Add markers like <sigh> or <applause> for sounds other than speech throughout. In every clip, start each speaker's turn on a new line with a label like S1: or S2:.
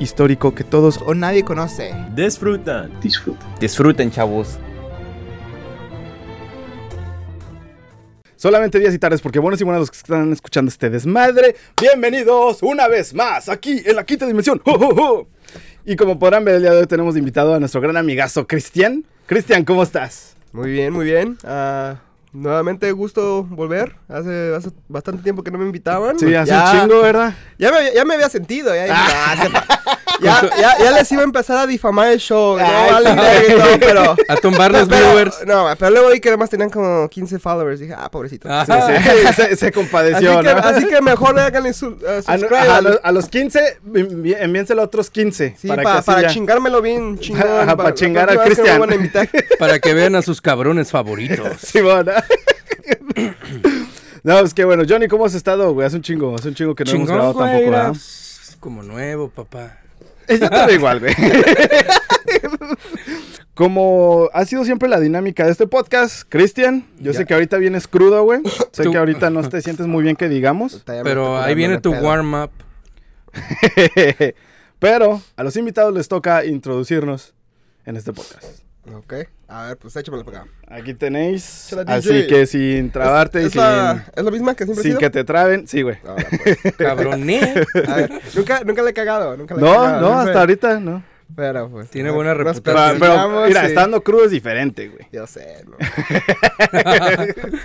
S1: Histórico que todos
S2: O nadie conoce.
S3: disfrutan.
S1: disfruten, chavos. Solamente días y tardes, porque buenos y buenas los que están escuchando este desmadre. Bienvenidos una vez más aquí en la quinta dimensión. ¡Jo, jo, jo! Y como podrán ver, el día de hoy tenemos invitado a nuestro gran amigazo Cristian. Cristian, ¿cómo estás?
S2: Muy bien, muy bien. Ah, nuevamente gusto volver. Hace, hace bastante tiempo que no me invitaban.
S1: Sí, hace
S2: ya,
S1: un chingo, ¿verdad?
S2: Ya me, había- ya me había sentido. Ya, <laughs> ah. Ya, ya- ya <laughs> les iba a empezar a difamar el show. No,
S1: Ay,
S2: vale,
S1: sí.
S2: verga y todo, pero... <laughs>
S4: A tumbar los
S2: pero-
S4: viewers.
S2: No, pero luego vi que además tenían como 15 followers. Dije, ah, pobrecito.
S4: Ah.
S1: Sí, sí, <laughs> se, se
S2: Así
S1: compadeció,
S2: así que mejor háganle su, uh,
S1: A,
S2: subscribe
S1: a los, a los 15, envi- envíenselo a otros 15.
S2: Sí,
S1: para
S2: pa- para chingármelo bien chingón.
S1: Ajá, pa'
S2: la
S1: chingar Cristian.
S2: vuelvan a invitar.
S4: Para que vean a sus cabrones favoritos.
S1: Sí, bueno. No, es que bueno, Johnny, ¿cómo has estado, güey? Hace un chingo, hace un chingo que no hemos grabado
S4: güey,
S1: tampoco, ¿verdad?
S4: Como nuevo, papá.
S1: Yo te veo igual, güey. <laughs> Como ha sido siempre la dinámica de este podcast, Cristian, yo sé que ahorita vienes crudo, güey. Sé
S4: Tú-
S1: que ahorita no te sientes muy bien que digamos.
S4: Pero ahí viene tu warm-up. <laughs>
S1: Pero a los invitados les toca introducirnos en este podcast.
S2: Ok. A ver, pues échamelo para acá.
S1: Aquí tenéis. Así que sin trabarte
S2: ¿Es,
S1: y sin,
S2: la, ¿Es la misma que siempre
S1: sin
S2: sido?
S1: que te traben. Sí, güey.
S2: Ahora, pues. <laughs>
S4: Cabroné.
S2: A ver, nunca, nunca le he cagado, nunca le he
S1: No,
S2: cagado.
S1: no,
S2: siempre-
S1: hasta ahorita no.
S2: Pero pues.
S4: Tiene buena reputación.
S1: Pero, pero, mira, estando crudo es diferente, güey.
S2: Yo sé, ¿no? <laughs> <laughs>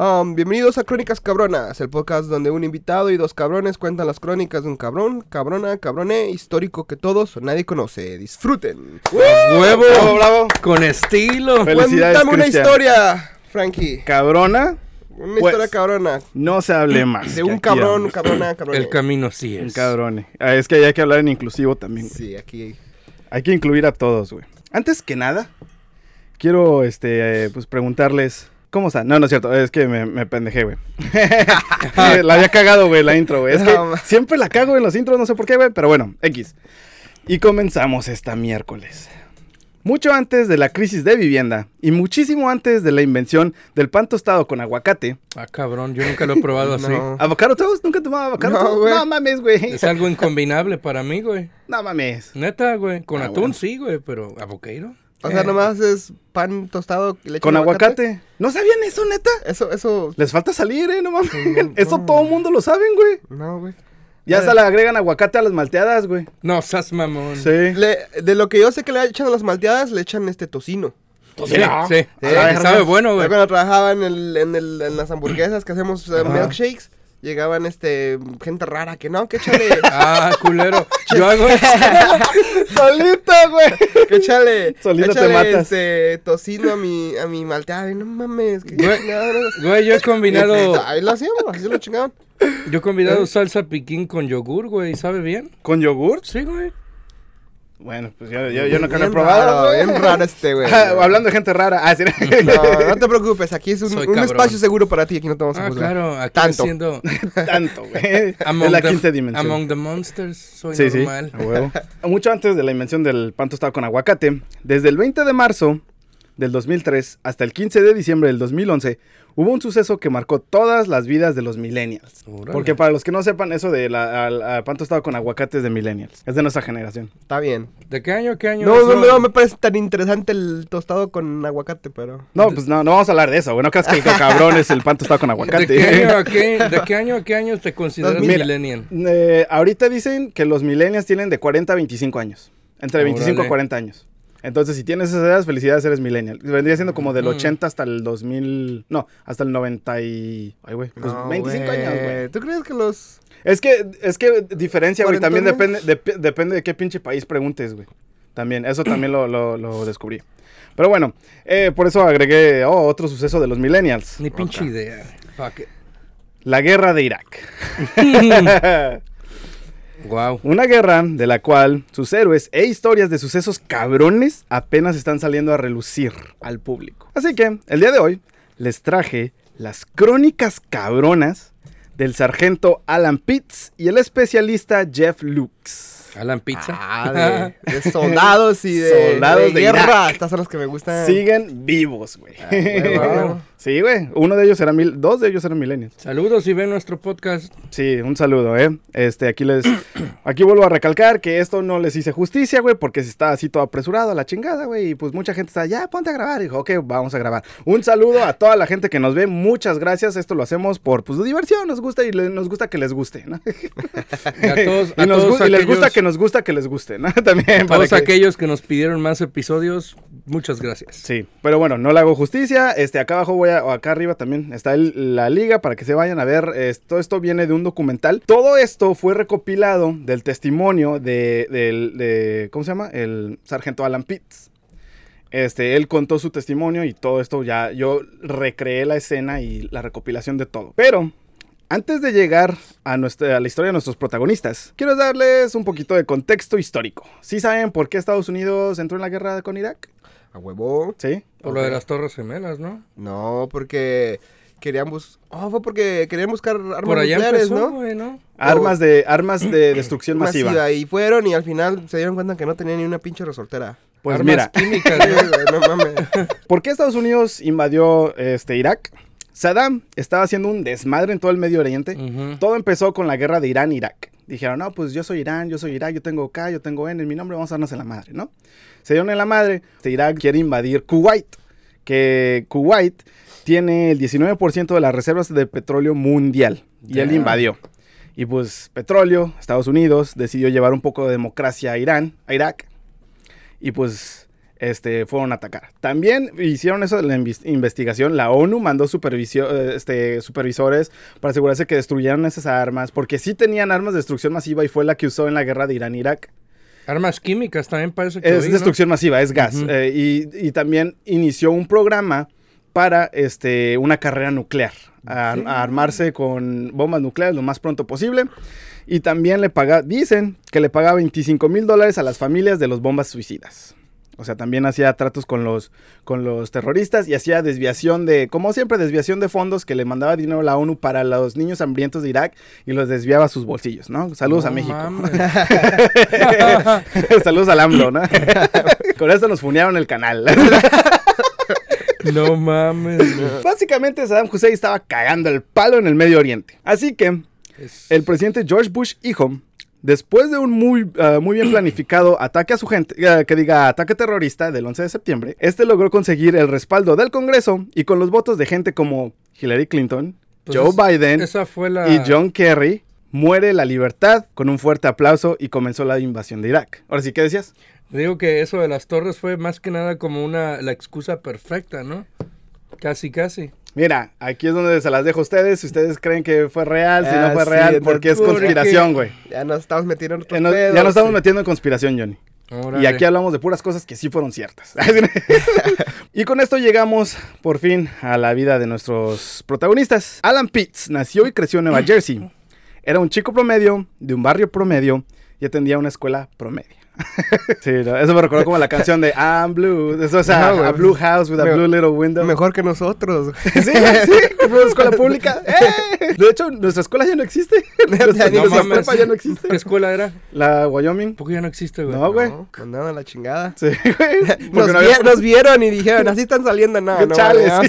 S2: Um, bienvenidos a Crónicas Cabronas, el podcast donde un invitado y dos cabrones cuentan las crónicas de un cabrón, cabrona, cabrone, histórico que todos o nadie conoce. Disfruten.
S4: Huevo.
S1: Bravo, bravo.
S4: Con estilo.
S1: Felicidades,
S2: Cuéntame una
S1: Cristian.
S2: historia, Frankie.
S1: Cabrona,
S2: Una
S1: Pues,
S2: historia cabrona.
S1: no se hable más.
S2: De un cabrón,
S1: vamos.
S2: cabrona, cabrone.
S4: El camino sí
S1: Un
S4: es.
S1: cabrone. Ah, es que hay que hablar en inclusivo también. güey.
S2: Sí, aquí.
S1: Hay que incluir a todos, güey. Antes que nada, quiero, este, eh, pues preguntarles... No, no es cierto, es que me, me pendejé, güey. <laughs> la había cagado, güey, la intro, güey. Es <laughs> que siempre la cago en los intros, no sé por qué, güey, pero bueno, X. Y comenzamos esta miércoles. Mucho antes de la crisis de vivienda y muchísimo antes de la invención del pan tostado con aguacate.
S4: Ah, cabrón, yo nunca lo he probado <laughs> así.
S2: No.
S1: ¿Avocado toast? ¿Nunca tomaba avocado
S2: No,
S1: toast?
S2: güey.
S1: No mames, güey.
S4: Es algo incombinable para mí, güey.
S1: No mames.
S4: Neta, güey. Con
S1: Ah,
S4: atún
S1: bueno.
S4: sí, güey, pero ¿aboqueiro?
S2: O sea, nomás es pan tostado leche
S1: Con aguacate. ¿No sabían eso, neta?
S2: Eso, eso.
S1: Les falta salir, eh, no mames.
S2: no. <laughs>
S1: Eso todo el mundo lo saben, güey.
S2: No, güey.
S1: Ya hasta le agregan aguacate a las malteadas, güey.
S4: No, sas mamón.
S1: Sí.
S2: Le- de lo que yo sé que le echan a las malteadas, le echan este tocino.
S4: Sí, sí. Ah,
S2: verga.
S4: sabe bueno,
S2: Yo
S4: güey.
S2: cuando trabajaba en, el, en, el, en las hamburguesas que hacemos eh, milkshakes, llegaban este gente rara que no, que échale, <laughs>
S4: Ah, culero. Yo hago <laughs>
S1: Solita, güey.
S2: que échale,
S1: Solito te
S2: échale,
S1: matas.
S2: este tocino a mi, a mi malteada. No mames, que
S4: Güey.
S2: chingados.
S4: Güey, yo he combinado. <laughs>
S2: Ahí lo hacíamos, así lo chingaban.
S4: Yo he combinado salsa piquín con yogur, güey. ¿Sabe bien?
S1: ¿Con yogur?
S4: Sí, güey.
S1: Bueno, pues yo, yo, yo nunca lo he probado,
S2: raro. Bien raro este, güey.
S1: Ah, <laughs> Hablando de gente rara. Ah, sí.
S2: No, <laughs> no te preocupes, aquí es un, espacio seguro para ti, aquí no te vamos a
S4: Ah,
S2: juzgar.
S4: claro. Aquí
S2: Tanto.
S4: siendo <laughs>
S1: Tanto, güey.
S4: among,
S1: Es la
S4: the,
S1: quinta dimensión.
S4: among the monsters. Soy
S1: Sí, sí,
S4: normal.
S1: a huevo. Mucho antes de la invención del pan tostado con aguacate, desde el 20 de marzo del 2003 hasta el 15 de diciembre del 2011, hubo un suceso que marcó todas las vidas de los millennials.
S4: Órale.
S1: Porque para los que no sepan, eso de la al- al pan tostado con aguacate es de millennials. Es de nuestra generación.
S2: Está bien.
S4: ¿De qué año, qué año?
S2: No, no, no me parece tan interesante el tostado con aguacate, pero...
S1: No, pues no, no vamos a hablar de eso, güey. No creas que el cabrón es el pan tostado con
S4: ¿De
S1: aguacate.
S4: qué, año a <laughs> qué, ¿De qué año a qué año te consideras
S1: Mira,
S4: millennial?
S1: Eh, ahorita dicen que los millennials tienen de 40 a 25 años. Entre 25
S4: Órale.
S1: a 40 años. Entonces, si tienes esas edades, felicidades, eres millennial. Vendría siendo como del
S4: Mm.
S1: 80 hasta el 2000... No, hasta el 90 y... Ay, güey. Pues
S2: No,
S1: 25
S2: güey.
S1: años, güey.
S2: ¿Tú crees que los...?
S1: Es que, es que diferencia, güey. También depende, dep- depende de qué pinche país preguntes, güey. También, eso también lo, lo- lo descubrí. Pero bueno, eh, por eso agregué oh, otro suceso de los millennials.
S4: Ni pinche idea. Fuck it.
S1: La guerra de Irak. <laughs> <laughs>
S4: Wow.
S1: Una guerra de la cual sus héroes e historias de sucesos cabrones apenas están saliendo a relucir al público. Así que, el día de hoy, les traje las crónicas cabronas del sargento Alan Pitts y el especialista Jeff Lux.
S4: Alan Pizza.
S2: Ah, de, <laughs> de soldados y de,
S1: Soldados
S2: de
S1: de
S2: guerra.
S1: Irak.
S2: Estas son las que me gustan.
S1: Siguen vivos, güey.
S2: huevo.
S1: Sí, güey. Uno de ellos era mil, dos de ellos eran millennials.
S4: Saludos si ven nuestro podcast.
S1: Sí, un saludo, ¿eh? Este, aquí les... <clears throat> Aquí vuelvo a recalcar que esto no les hice justicia, güey, porque se está así todo apresurado a la chingada, güey. Y pues mucha gente está, ya, ponte a grabar. Y dijo, ok, vamos a grabar. Un saludo a toda la gente que nos ve. Muchas gracias. Esto lo hacemos por, pues, diversión. Nos gusta y le- nos gusta que les guste, ¿no? <laughs>
S4: Y a todos, <laughs>
S1: Y,
S4: a
S1: nos
S4: todos
S1: gu- y les gusta que nos gusta que les guste, ¿no? <laughs> También. para
S4: todos
S1: que-
S4: aquellos que nos pidieron más episodios, muchas gracias.
S1: Sí, pero bueno, no le hago justicia. Este, acá abajo voy a, o acá arriba también está el- la liga para que se vayan a ver. Esto, esto viene de un documental. Todo esto fue recopilado del testimonio de, del, de- ¿cómo se llama? El sargento Alan Pitts. Este, él contó su testimonio y todo esto ya, yo recreé la escena y la recopilación de todo. Pero antes de llegar a, nuestra, a la historia de nuestros protagonistas, quiero darles un poquito de contexto histórico. ¿Sí saben por qué Estados Unidos entró en la guerra con Irak?
S2: A huevo.
S1: ¿Sí?
S4: Por lo de las Torres Gemelas, ¿no?
S2: No, porque querían bus... Oh, fue porque querían buscar armas
S4: Por allá
S2: nucleares,
S4: empezó,
S2: ¿no?
S1: Armas de, armas de <clears throat> destrucción masiva.
S2: Masiva. Y fueron y al final se dieron cuenta que no tenían ni una pinche resortera.
S1: Pues
S4: Armas
S1: mira,
S4: químicas, ¿no? <laughs>
S2: no mames. <laughs>
S1: ¿por qué Estados Unidos invadió este, Irak? Saddam estaba haciendo un desmadre en todo el Medio Oriente. Todo empezó con la guerra de Irán-Irak. Dijeron, no, pues yo soy Irán, yo soy Irak, yo tengo K, yo tengo N, en mi nombre vamos a darnos en la madre, ¿no? Se dieron en la madre. Irak quiere invadir Kuwait, que Kuwait tiene el 19% de las reservas de petróleo mundial. Y él invadió. Y pues petróleo, Estados Unidos decidió llevar un poco de democracia a Irán, a Irak. Y pues este, fueron a atacar. También hicieron eso de la investigación. La ONU mandó este, supervisores para asegurarse que destruyeran esas armas. Porque sí tenían armas de destrucción masiva y fue la que usó en la guerra de Irán-Irak.
S4: Armas químicas también parece que
S1: Es destrucción masiva, es gas. Eh, y, y también inició un programa para este, una carrera nuclear. A, a armarse con bombas nucleares lo más pronto posible. Y también le paga, dicen que le paga 25 mil dólares a las familias de los bombas suicidas. O sea, también hacía tratos con los, con los terroristas y hacía desviación de, como siempre, desviación de fondos que le mandaba dinero a la ONU para los niños hambrientos de Irak y los desviaba a sus bolsillos, ¿no? Saludos a
S4: No
S1: México. <laughs> Saludos al AMLO, ¿no? <laughs> Con esto nos funearon el canal. <laughs>
S4: No mames. güey.
S1: Básicamente Saddam Hussein estaba cagando el palo en el Medio Oriente. Así que
S4: Es-
S1: el presidente George Bush hijo, después de un muy, ah, muy bien planificado <clears throat> ataque a su gente, ah, que diga ataque terrorista del 11 de septiembre, este logró conseguir el respaldo del Congreso y con los votos de gente como Hillary Clinton,
S4: pues
S1: Joe
S4: es-
S1: Biden
S4: Esa fue la...
S1: y John Kerry, muere la libertad con un fuerte aplauso y comenzó la invasión de Irak. Ahora sí, ¿qué decías?
S4: Digo que eso de las torres fue más que nada como una la excusa perfecta, ¿no? Casi, casi.
S1: Mira, aquí es donde se las dejo a ustedes. Si ustedes creen que fue real, si
S2: Ah,
S1: no fue
S2: sí,
S1: real, porque es conspiración, <laughs> güey.
S2: Ya nos estamos metiendo en otros
S1: Ya, nos- ya
S2: pedos,
S1: nos estamos
S2: sí.
S1: metiendo en conspiración, Johnny. Y aquí hablamos de puras cosas que sí fueron ciertas. <laughs> y con esto llegamos por fin a la vida de nuestros protagonistas. Alan Pitts nació y creció en Nueva Jersey. Era un chico promedio, de un barrio promedio, y atendía una escuela promedio. Sí, no, eso me recordó como la canción de I'm Blue. Eso, o sea,
S2: No,
S1: a Blue House with a
S2: Me-
S1: Blue Little Window.
S2: Mejor que nosotros. <laughs>
S1: Sí, sí, escuela pública. <laughs> ¡Eh! De hecho, nuestra escuela ya no existe. <laughs> Nuestra,
S2: No
S1: nuestra prepa ya no existe.
S4: ¿Qué escuela era?
S1: La Wyoming.
S4: ¿Por qué ya no existe, güey?
S1: No, güey.
S2: No, mandaron a la chingada.
S1: Sí, güey.
S2: Nos, vi-
S1: había-
S2: nos vieron y dijeron, así están saliendo. No,
S1: Qué
S2: no,
S1: chales.
S2: vale,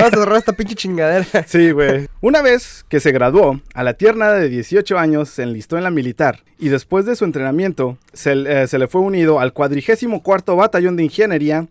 S2: vamos, a, cerrar esta pinche chingadera. <laughs>
S1: Sí, güey. Una vez que se graduó, a la tierna de 18 años se enlistó en la militar y después de su entrenamiento se, eh, se le fue unido al 44 Batallón de Ingeniería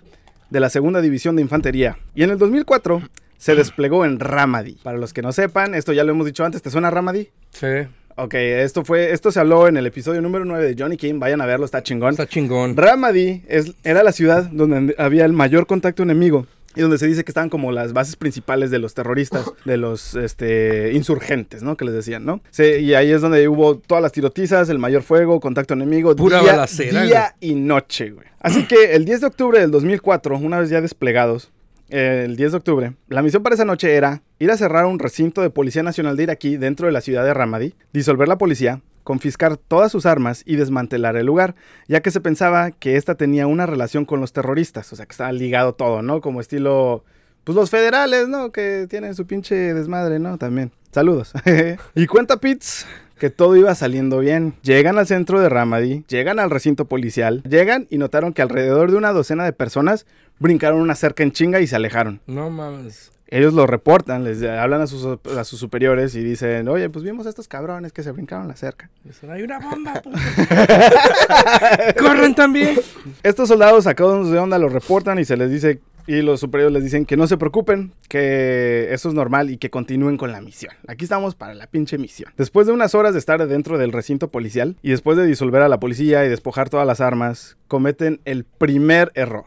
S1: de la Segunda División de Infantería. Y en el 2004 se desplegó en Ramadi. Para los que no sepan, esto ya lo hemos dicho antes, ¿te suena Ramadi?
S4: Sí,
S1: Ok, esto fue, esto se habló en el episodio número 9 de Johnny King, vayan a verlo, está chingón.
S4: está chingón.
S1: Ramadi es, era la ciudad donde había el mayor contacto enemigo y donde se dice que estaban como las bases principales de los terroristas, <laughs> de los este, insurgentes, ¿no? Que les decían, ¿no? Sí, y ahí es donde hubo todas las tirotizas, el mayor fuego, contacto enemigo,
S4: Pura
S1: día,
S4: balacera,
S1: día y noche, güey. Así que el 10 de octubre del 2004, una vez ya desplegados, eh, el 10 de octubre, la misión para esa noche era ir a cerrar un recinto de Policía Nacional de Iraquí dentro de la ciudad de Ramadi, disolver la policía, confiscar todas sus armas y desmantelar el lugar, ya que se pensaba que esta tenía una relación con los terroristas, o sea que estaba ligado todo, ¿no? Como estilo, pues los federales, ¿no? Que tienen su pinche desmadre, ¿no? También. Saludos. <laughs> y cuenta Pitts que todo iba saliendo bien. Llegan al centro de Ramadi, llegan al recinto policial, llegan y notaron que alrededor de una docena de personas brincaron una cerca en chinga y se alejaron.
S4: No mames.
S1: Ellos lo reportan, les hablan a sus, a sus superiores y dicen, oye, pues vimos a estos cabrones que se brincaron la cerca.
S4: Dicen, hay una bomba, puto. <laughs> Corren también.
S1: Estos soldados sacados de onda lo reportan y se les dice, y los superiores les dicen que no se preocupen, que eso es normal y que continúen con la misión. Aquí estamos para la pinche misión. Después de unas horas de estar dentro del recinto policial y después de disolver a la policía y despojar todas las armas, cometen el primer error.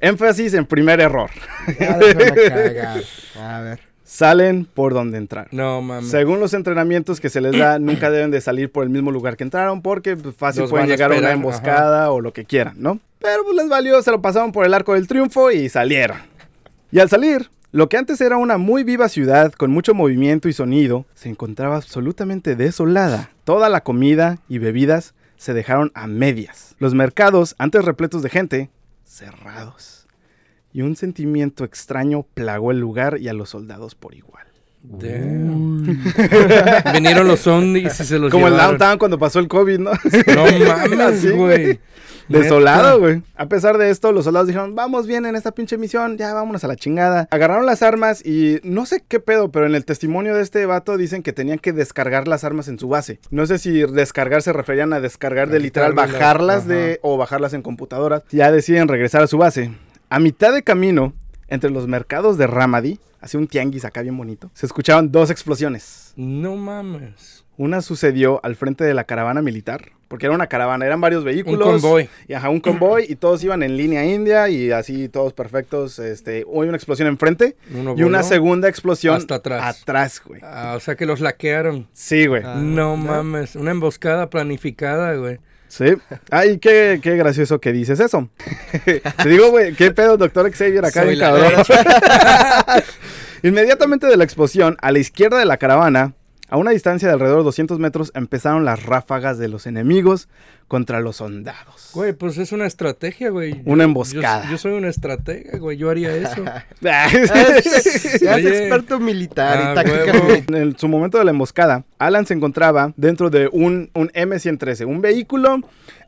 S1: Énfasis en primer error.
S2: Ya déjame cagar. A ver.
S1: Salen por donde entrar.
S4: No mames.
S1: Según los entrenamientos que se les da, nunca <clears throat> deben de salir por el mismo lugar que entraron porque pues, fácil
S4: Los
S1: pueden
S4: a
S1: llegar a una emboscada o lo que quieran, ¿no? Pero pues les valió, se lo pasaron por el arco del triunfo y salieron. Y al salir, lo que antes era una muy viva ciudad con mucho movimiento y sonido, se encontraba absolutamente desolada. Toda la comida y bebidas se dejaron a medias. Los mercados, antes repletos de gente, cerrados. Y un sentimiento extraño plagó el lugar y a los soldados por igual.
S4: Damn. <laughs> Vinieron los zombies y se los
S1: Como el
S4: llevaron.
S1: downtown cuando pasó el COVID, ¿no?
S4: No <laughs> mames, güey.
S1: Desolado, güey. A pesar de esto, los soldados dijeron, vamos bien en esta pinche misión, ya vámonos a la chingada. Agarraron las armas y no sé qué pedo, pero en el testimonio de este vato dicen que tenían que descargar las armas en su base. No sé si descargar se referían a descargar
S4: A
S1: de literal bajarlas de o bajarlas en computadoras. Ya deciden regresar a su base. A mitad de camino, entre los mercados de Ramadi, hacia un tianguis acá bien bonito, se escucharon dos explosiones.
S4: No mames.
S1: Una sucedió al frente de la caravana militar, porque era una caravana, eran varios
S4: Un
S1: vehículos.
S4: convoy.
S1: Y ajá, un convoy y todos iban en línea india y así todos perfectos. Este, hubo una explosión enfrente
S4: Uno
S1: y una segunda explosión
S4: Hasta atrás.
S1: Atrás, güey.
S4: Ah, o sea que los laquearon.
S1: Sí, güey.
S2: Ah,
S4: no mames. Una emboscada planificada, güey.
S1: Sí. Ay, qué, qué gracioso que dices eso. <laughs> Te digo, güey, qué pedo, doctor Xavier, acá
S4: Soy la
S1: cabrón. <laughs> Inmediatamente de la explosión, a la izquierda de la caravana, a una distancia de alrededor de 200 metros, empezaron las ráfagas de los enemigos contra los soldados.
S4: Güey, pues es una estrategia, güey.
S1: Una emboscada.
S4: Yo, yo soy una estratega, güey. Yo haría eso. <laughs>
S2: Ya es
S4: Oye.
S2: experto militar
S4: Ah,
S2: y táctica.
S1: En su momento de la emboscada, Alan se encontraba dentro de un, un M113, un vehículo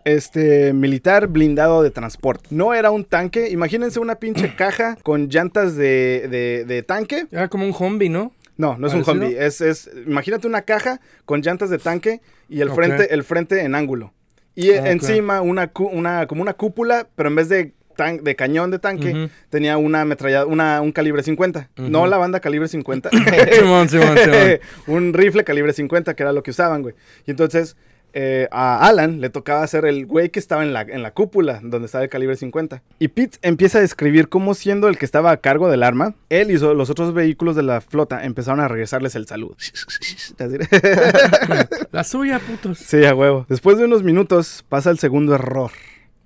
S1: este, militar blindado de transporte. No era un tanque, imagínense una pinche <clears throat> caja con llantas de, de- de tanque.
S4: Ah, como un zombie, ¿no?
S1: No, no es un. Humvee, es, es, imagínate una caja con llantas de tanque y el frente, el frente en ángulo. Y encima una, una, como una cúpula, pero en vez de, tan- de cañón de tanque, tenía una ametrallada, una, un calibre 50. No la banda calibre 50. <laughs>
S4: Simón, Simón, Simón. <laughs>
S1: un rifle calibre 50, que era lo que usaban, güey. Y entonces eh, a Alan le tocaba ser el güey que estaba en la, en la cúpula, donde estaba el calibre 50. Y Pitts empieza a describir cómo siendo el que estaba a cargo del arma, él y los otros vehículos de la flota empezaron a regresarles el saludo. <laughs>
S4: La suya, putos.
S1: sí, a huevo. Después de unos minutos pasa el segundo error.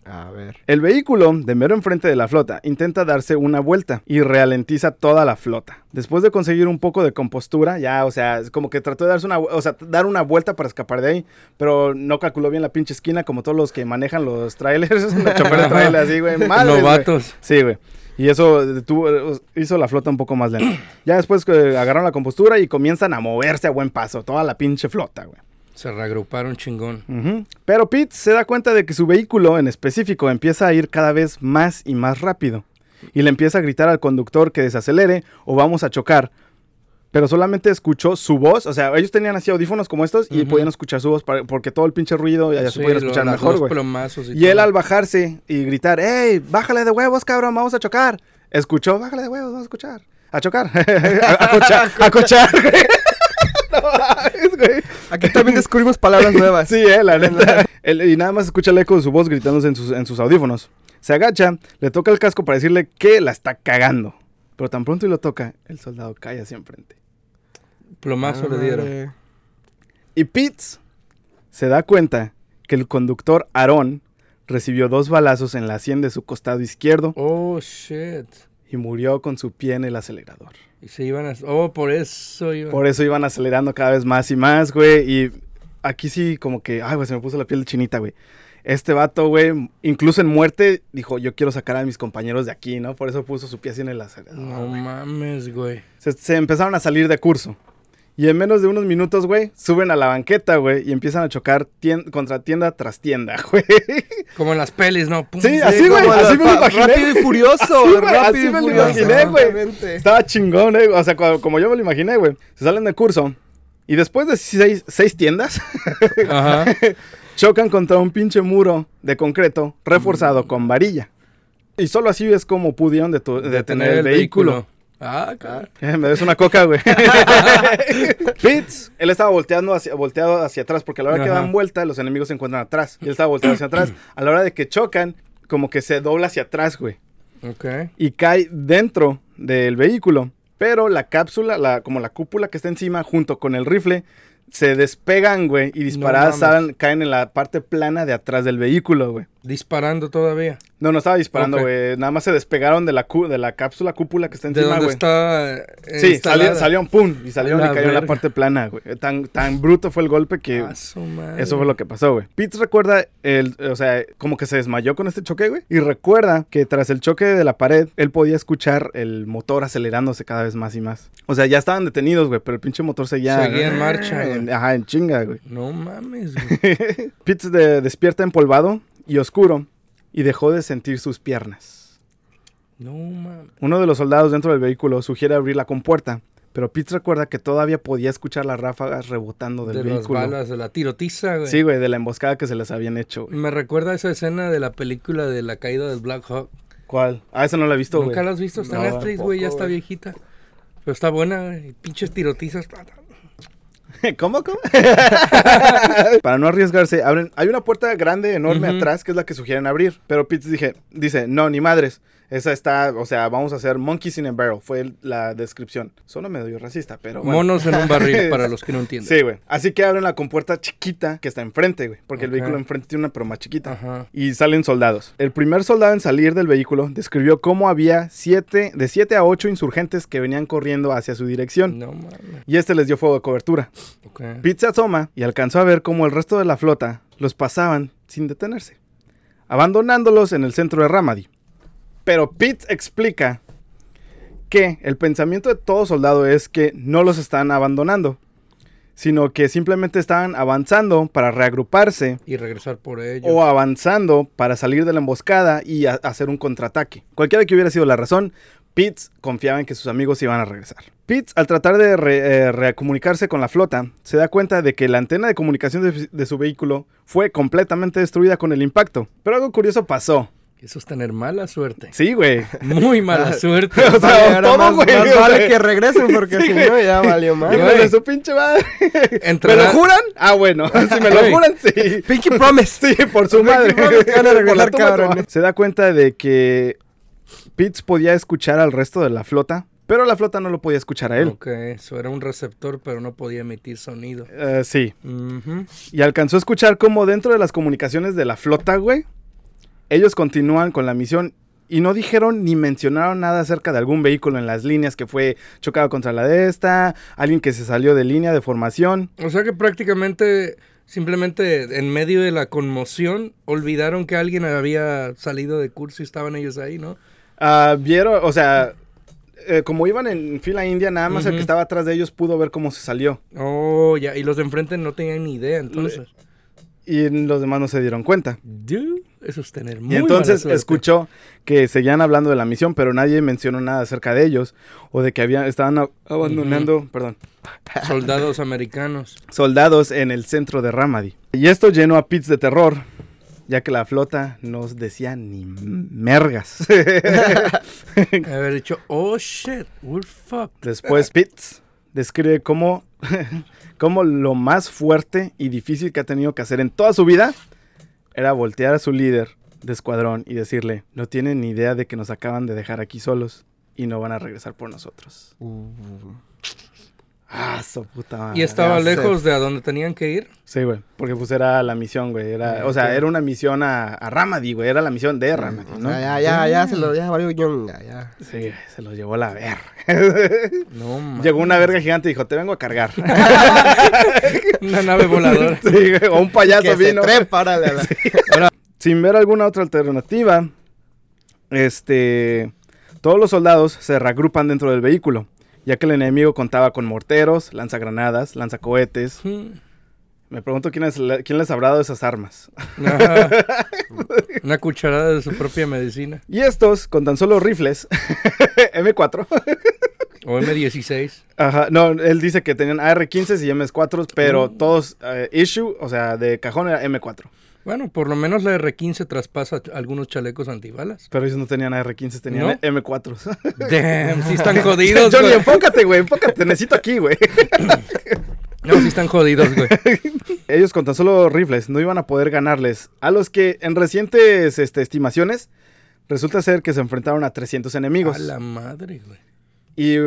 S2: A ver.
S1: El vehículo, de mero enfrente de la flota, intenta darse una vuelta y ralentiza toda la flota. Después de conseguir un poco de compostura, ya, o sea, es como que trató de darse una, o sea, dar una vuelta para escapar de ahí, pero no calculó bien la pinche esquina como todos los que manejan los trailers, los choferes de trailer, así, güey.
S4: Novatos.
S1: Sí, güey. Y eso detuvo- hizo la flota un poco más lenta. Ya después que agarraron la compostura y comienzan a moverse a buen paso, toda la pinche flota, güey.
S4: Se reagruparon chingón.
S1: Pero Pete se da cuenta de que su vehículo en específico empieza a ir cada vez más y más rápido. Y le empieza a gritar al conductor que desacelere o vamos a chocar. Pero solamente escuchó su voz, o sea, ellos tenían así audífonos como estos y podían escuchar su voz para- porque todo el pinche ruido ya se
S4: Sí,
S1: podía
S4: lo-
S1: escuchar mejor, güey.
S4: y
S1: Y él al bajarse y gritar, ¡Ey, bájale de huevos, cabrón, vamos a chocar! Escuchó, bájale de huevos, vamos a escuchar. A chocar. <laughs> a, a cochar. A cochar, mames, güey.
S2: Aquí también descubrimos palabras <laughs> nuevas.
S1: Sí, eh, la neta. Y nada más escucha el eco de su voz gritándose en sus, en sus audífonos. Se agacha, le toca el casco para decirle que la está cagando. Pero tan pronto y lo toca, el soldado cae hacia enfrente.
S4: Plomazo le dieron.
S1: Y Pitts se da cuenta que el conductor Aarón recibió dos balazos en la sien de su costado izquierdo
S4: Oh, shit.
S1: y murió con su pie en el acelerador.
S4: Y se iban a... Oh, por eso iban.
S1: Por eso iban acelerando cada vez más y más, güey. Y aquí sí como que, ay, güey, se me puso la piel de chinita, güey. Este vato, güey, incluso en muerte, dijo, yo quiero sacar a mis compañeros de aquí, ¿no? Por eso puso su pie así en el acelerador.
S4: No mames, güey.
S1: Se, se empezaron a salir de curso. Y en menos de unos minutos, güey, suben a la banqueta, güey, y empiezan a chocar contra tienda tras tienda, <laughs> güey.
S4: Como en las pelis, ¿no? Pum.
S1: Sí, así, güey, así me lo imaginé.
S2: Rápido y furioso.
S1: Así, güey,
S2: rápido
S1: así me lo imaginé, güey. Estaba chingón, eh. O sea, co- como yo me lo imaginé, güey. Se salen de curso. Y después de seis, seis tiendas, <laughs>
S4: Ajá.
S1: chocan contra un pinche muro de concreto reforzado con varilla. Y solo así es como pudieron detener el, vehículo.
S4: Ah, claro. <laughs>
S1: Eh, me des una coca, güey. <laughs> Pitts, él estaba volteando hacia, volteado hacia atrás porque a la hora que dan vuelta, los enemigos se encuentran atrás. Y él estaba volteado hacia atrás. <clears throat> A la hora de que chocan, como que se dobla hacia atrás, güey.
S4: Ok.
S1: Y cae dentro del vehículo. Pero la cápsula, la, como la cúpula que está encima, junto con el rifle, se despegan, güey. Y disparadas salen- caen en la parte plana de atrás del vehículo, güey.
S4: Disparando todavía.
S1: No, no estaba disparando, güey. Nada más se despegaron de la, cu- de la cápsula cúpula que está
S4: ¿De
S1: encima,
S4: dónde
S1: güey.
S4: está? eh,
S1: Sí, salieron, salieron, pum, y salieron
S4: La
S1: y cayeron en la parte plana, güey. Tan, tan bruto fue el golpe que
S4: Ah,
S1: eso fue lo que pasó, güey. Pete recuerda, el, o sea, como que se desmayó con este choque, güey. Y recuerda que tras el choque de la pared, él podía escuchar el motor acelerándose cada vez más y más. O sea, ya estaban detenidos, güey, pero el pinche motor seguía...
S4: Seguía en marcha,
S1: en-
S4: güey.
S1: ajá, en chinga, güey.
S4: No mames, <laughs> güey.
S1: Pete se de- despierta empolvado y oscuro y dejó de sentir sus piernas.
S4: No mames.
S1: Uno de los soldados dentro del vehículo sugiere abrir la compuerta, pero Pete recuerda que todavía podía escuchar las ráfagas rebotando del
S4: De las
S1: vehículo.
S4: balas, de la tirotiza, güey.
S1: Sí, güey, de la emboscada que se les habían hecho, güey.
S4: Me recuerda esa escena de la película de la caída del Black Hawk.
S1: ¿Cuál? Ah, esa no la he visto, güey.
S4: ¿Nunca la has visto? Está en
S1: No,
S4: Netflix, güey. Ya está viejita. Pero está buena, güey. Pinches tirotizas. <laughs>
S1: ¿Cómo, cómo? <laughs> Para no arriesgarse, abren. Hay una puerta grande, enorme atrás, que es la que sugieren abrir. Pero Pitts dije, dice, no, ni madres. Esa está, o sea, vamos a hacer Monkeys in a Barrel. Fue la descripción. Suena medio racista, pero. bueno.
S4: Monos en un barril, <laughs> para los que no entienden.
S1: Sí, güey. Así que abren la compuerta chiquita que está enfrente, güey. Porque el vehículo enfrente tiene una pero más chiquita.
S4: Ajá.
S1: Y salen soldados. El primer soldado en salir del vehículo describió cómo había siete, de 7 a 8 insurgentes que venían corriendo hacia su dirección.
S4: No mames.
S1: Y este les dio fuego de cobertura.
S4: Ok.
S1: Pete se asoma y alcanzó a ver cómo el resto de la flota los pasaban sin detenerse, abandonándolos en el centro de Ramadi. Pero Pete explica que el pensamiento de todo soldado es que no los están abandonando, sino que simplemente estaban avanzando para reagruparse
S4: Y regresar por ellos.
S1: o avanzando para salir de la emboscada y hacer un contraataque. Cualquiera que hubiera sido la razón, Pitts confiaba en que sus amigos iban a regresar. Pitts, al tratar de re- eh, recomunicarse con la flota, se da cuenta de que la antena de comunicación de, de su vehículo fue completamente destruida con el impacto. Pero algo curioso pasó.
S4: Eso es tener mala suerte.
S1: Sí, güey.
S4: Muy mala suerte. <laughs>
S1: O sea,
S2: Vale,
S1: todo, güey,
S2: más vale
S1: sea,
S2: que regresen porque
S1: sí,
S2: si no ya valió más.
S1: Hijos de su pinche madre. ¿Me lo juran? Ah, bueno. <laughs> Si me lo juran, sí.
S2: Pinky Promise.
S1: Sí, por su madre.
S2: Van a regresar.
S1: Se da cuenta de que Pitts podía escuchar al resto de la flota, pero la flota no lo podía escuchar a él.
S4: Ok, eso era un receptor, pero no podía emitir sonido.
S1: Eh, sí. Y alcanzó a escuchar cómo dentro de las comunicaciones de la flota, güey, ellos continúan con la misión y no dijeron ni mencionaron nada acerca de algún vehículo en las líneas que fue chocado contra la de esta, alguien que se salió de línea de formación.
S4: O sea que prácticamente, simplemente en medio de la conmoción, olvidaron que alguien había salido de curso y estaban ellos ahí, ¿no?
S1: Ah, vieron, o sea, eh, como iban en fila india, nada más el que estaba atrás de ellos pudo ver cómo se salió.
S4: Oh, ya. Y los de enfrente no tenían ni idea, entonces.
S1: Y los demás no se dieron cuenta.
S4: Dude, eso es tener muy
S1: Y entonces
S4: mala
S1: escuchó que seguían hablando de la misión, pero nadie mencionó nada acerca de ellos o de que habían, estaban a- abandonando, perdón,
S4: Soldados americanos. <laughs>
S1: soldados en el centro de Ramadi. Y esto llenó a Pitts de terror, ya que la flota no decía ni mergas. <laughs>
S4: Haber dicho, oh shit, we're fucked.
S1: Después Pitts describe cómo, <laughs> cómo lo más fuerte y difícil que ha tenido que hacer en toda su vida era voltear a su líder de escuadrón y decirle, no tienen ni idea de que nos acaban de dejar aquí solos y no van a regresar por nosotros. Ah, su puta madre.
S4: Y estaba
S1: Ya
S4: lejos de a donde tenían que ir.
S1: Sí, güey. Porque pues era la misión, güey. Era, o sea, era una misión a, a Ramadi, güey. Era la misión de Ramadi, ¿no?
S2: Ya, ya, ya, ya, se lo, ya valió ñonga, ya.
S1: Sí, se los llevó la verga. <laughs>
S4: No, man. <laughs>
S1: Llegó una verga gigante y dijo, te vengo a cargar. <laughs>
S4: Una nave voladora.
S1: Sí, güey, o un payaso
S2: Que se
S1: vino.
S2: trepa, órale, a la-
S1: Sin ver alguna otra alternativa, este, todos los soldados se reagrupan dentro del vehículo, ya que el enemigo contaba con morteros, lanzagranadas, lanzacohetes.
S4: Mm.
S1: Me pregunto quién, es la- quién les habrá dado esas armas.
S4: Ajá. <laughs> Una cucharada de su propia medicina.
S1: Y estos, con tan solo rifles, <laughs> M4.
S4: O M16.
S1: Ajá, no, él dice que tenían AR-15 y MS4, pero
S4: Mm.
S1: todos, eh, issue, o sea, de cajón era M4.
S4: Bueno, por lo menos la R15 traspasa algunos chalecos antibalas.
S1: Pero ellos no tenían AR-15, tenían
S4: ¿No?
S1: M4. <laughs>
S4: Damn, sí están <laughs> jodidos,
S1: Johnny,
S4: güey.
S1: enfócate, güey, enfócate, te necesito aquí, güey. <laughs>
S4: No, sí están jodidos, güey.
S1: Ellos con tan solo rifles no iban a poder ganarles a los que en recientes este, estimaciones resulta ser que se enfrentaron a 300 enemigos.
S4: A la madre, güey.
S1: Y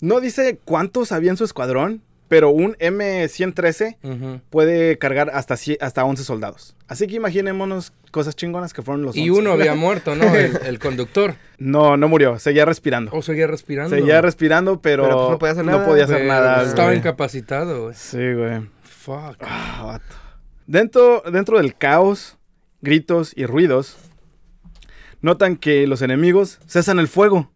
S1: no dice cuántos había en su escuadrón, pero un M113
S4: Ujú.
S1: puede cargar hasta, hasta 11 soldados. Así que imaginémonos cosas chingonas que fueron los
S4: Y
S1: 11.
S4: uno había <laughs> muerto, ¿no? El, el conductor.
S1: No, no murió, seguía respirando.
S4: O seguía respirando.
S1: Seguía respirando, pero,
S2: Pero, pues, no podía hacer
S1: no
S2: nada.
S1: podía hacer
S4: Pero
S1: nada.
S4: Estaba
S1: güey.
S4: incapacitado, güey.
S1: Sí, güey.
S4: Fuck.
S1: Ah. Dentro, dentro del caos, gritos y ruidos, notan que los enemigos cesan el fuego.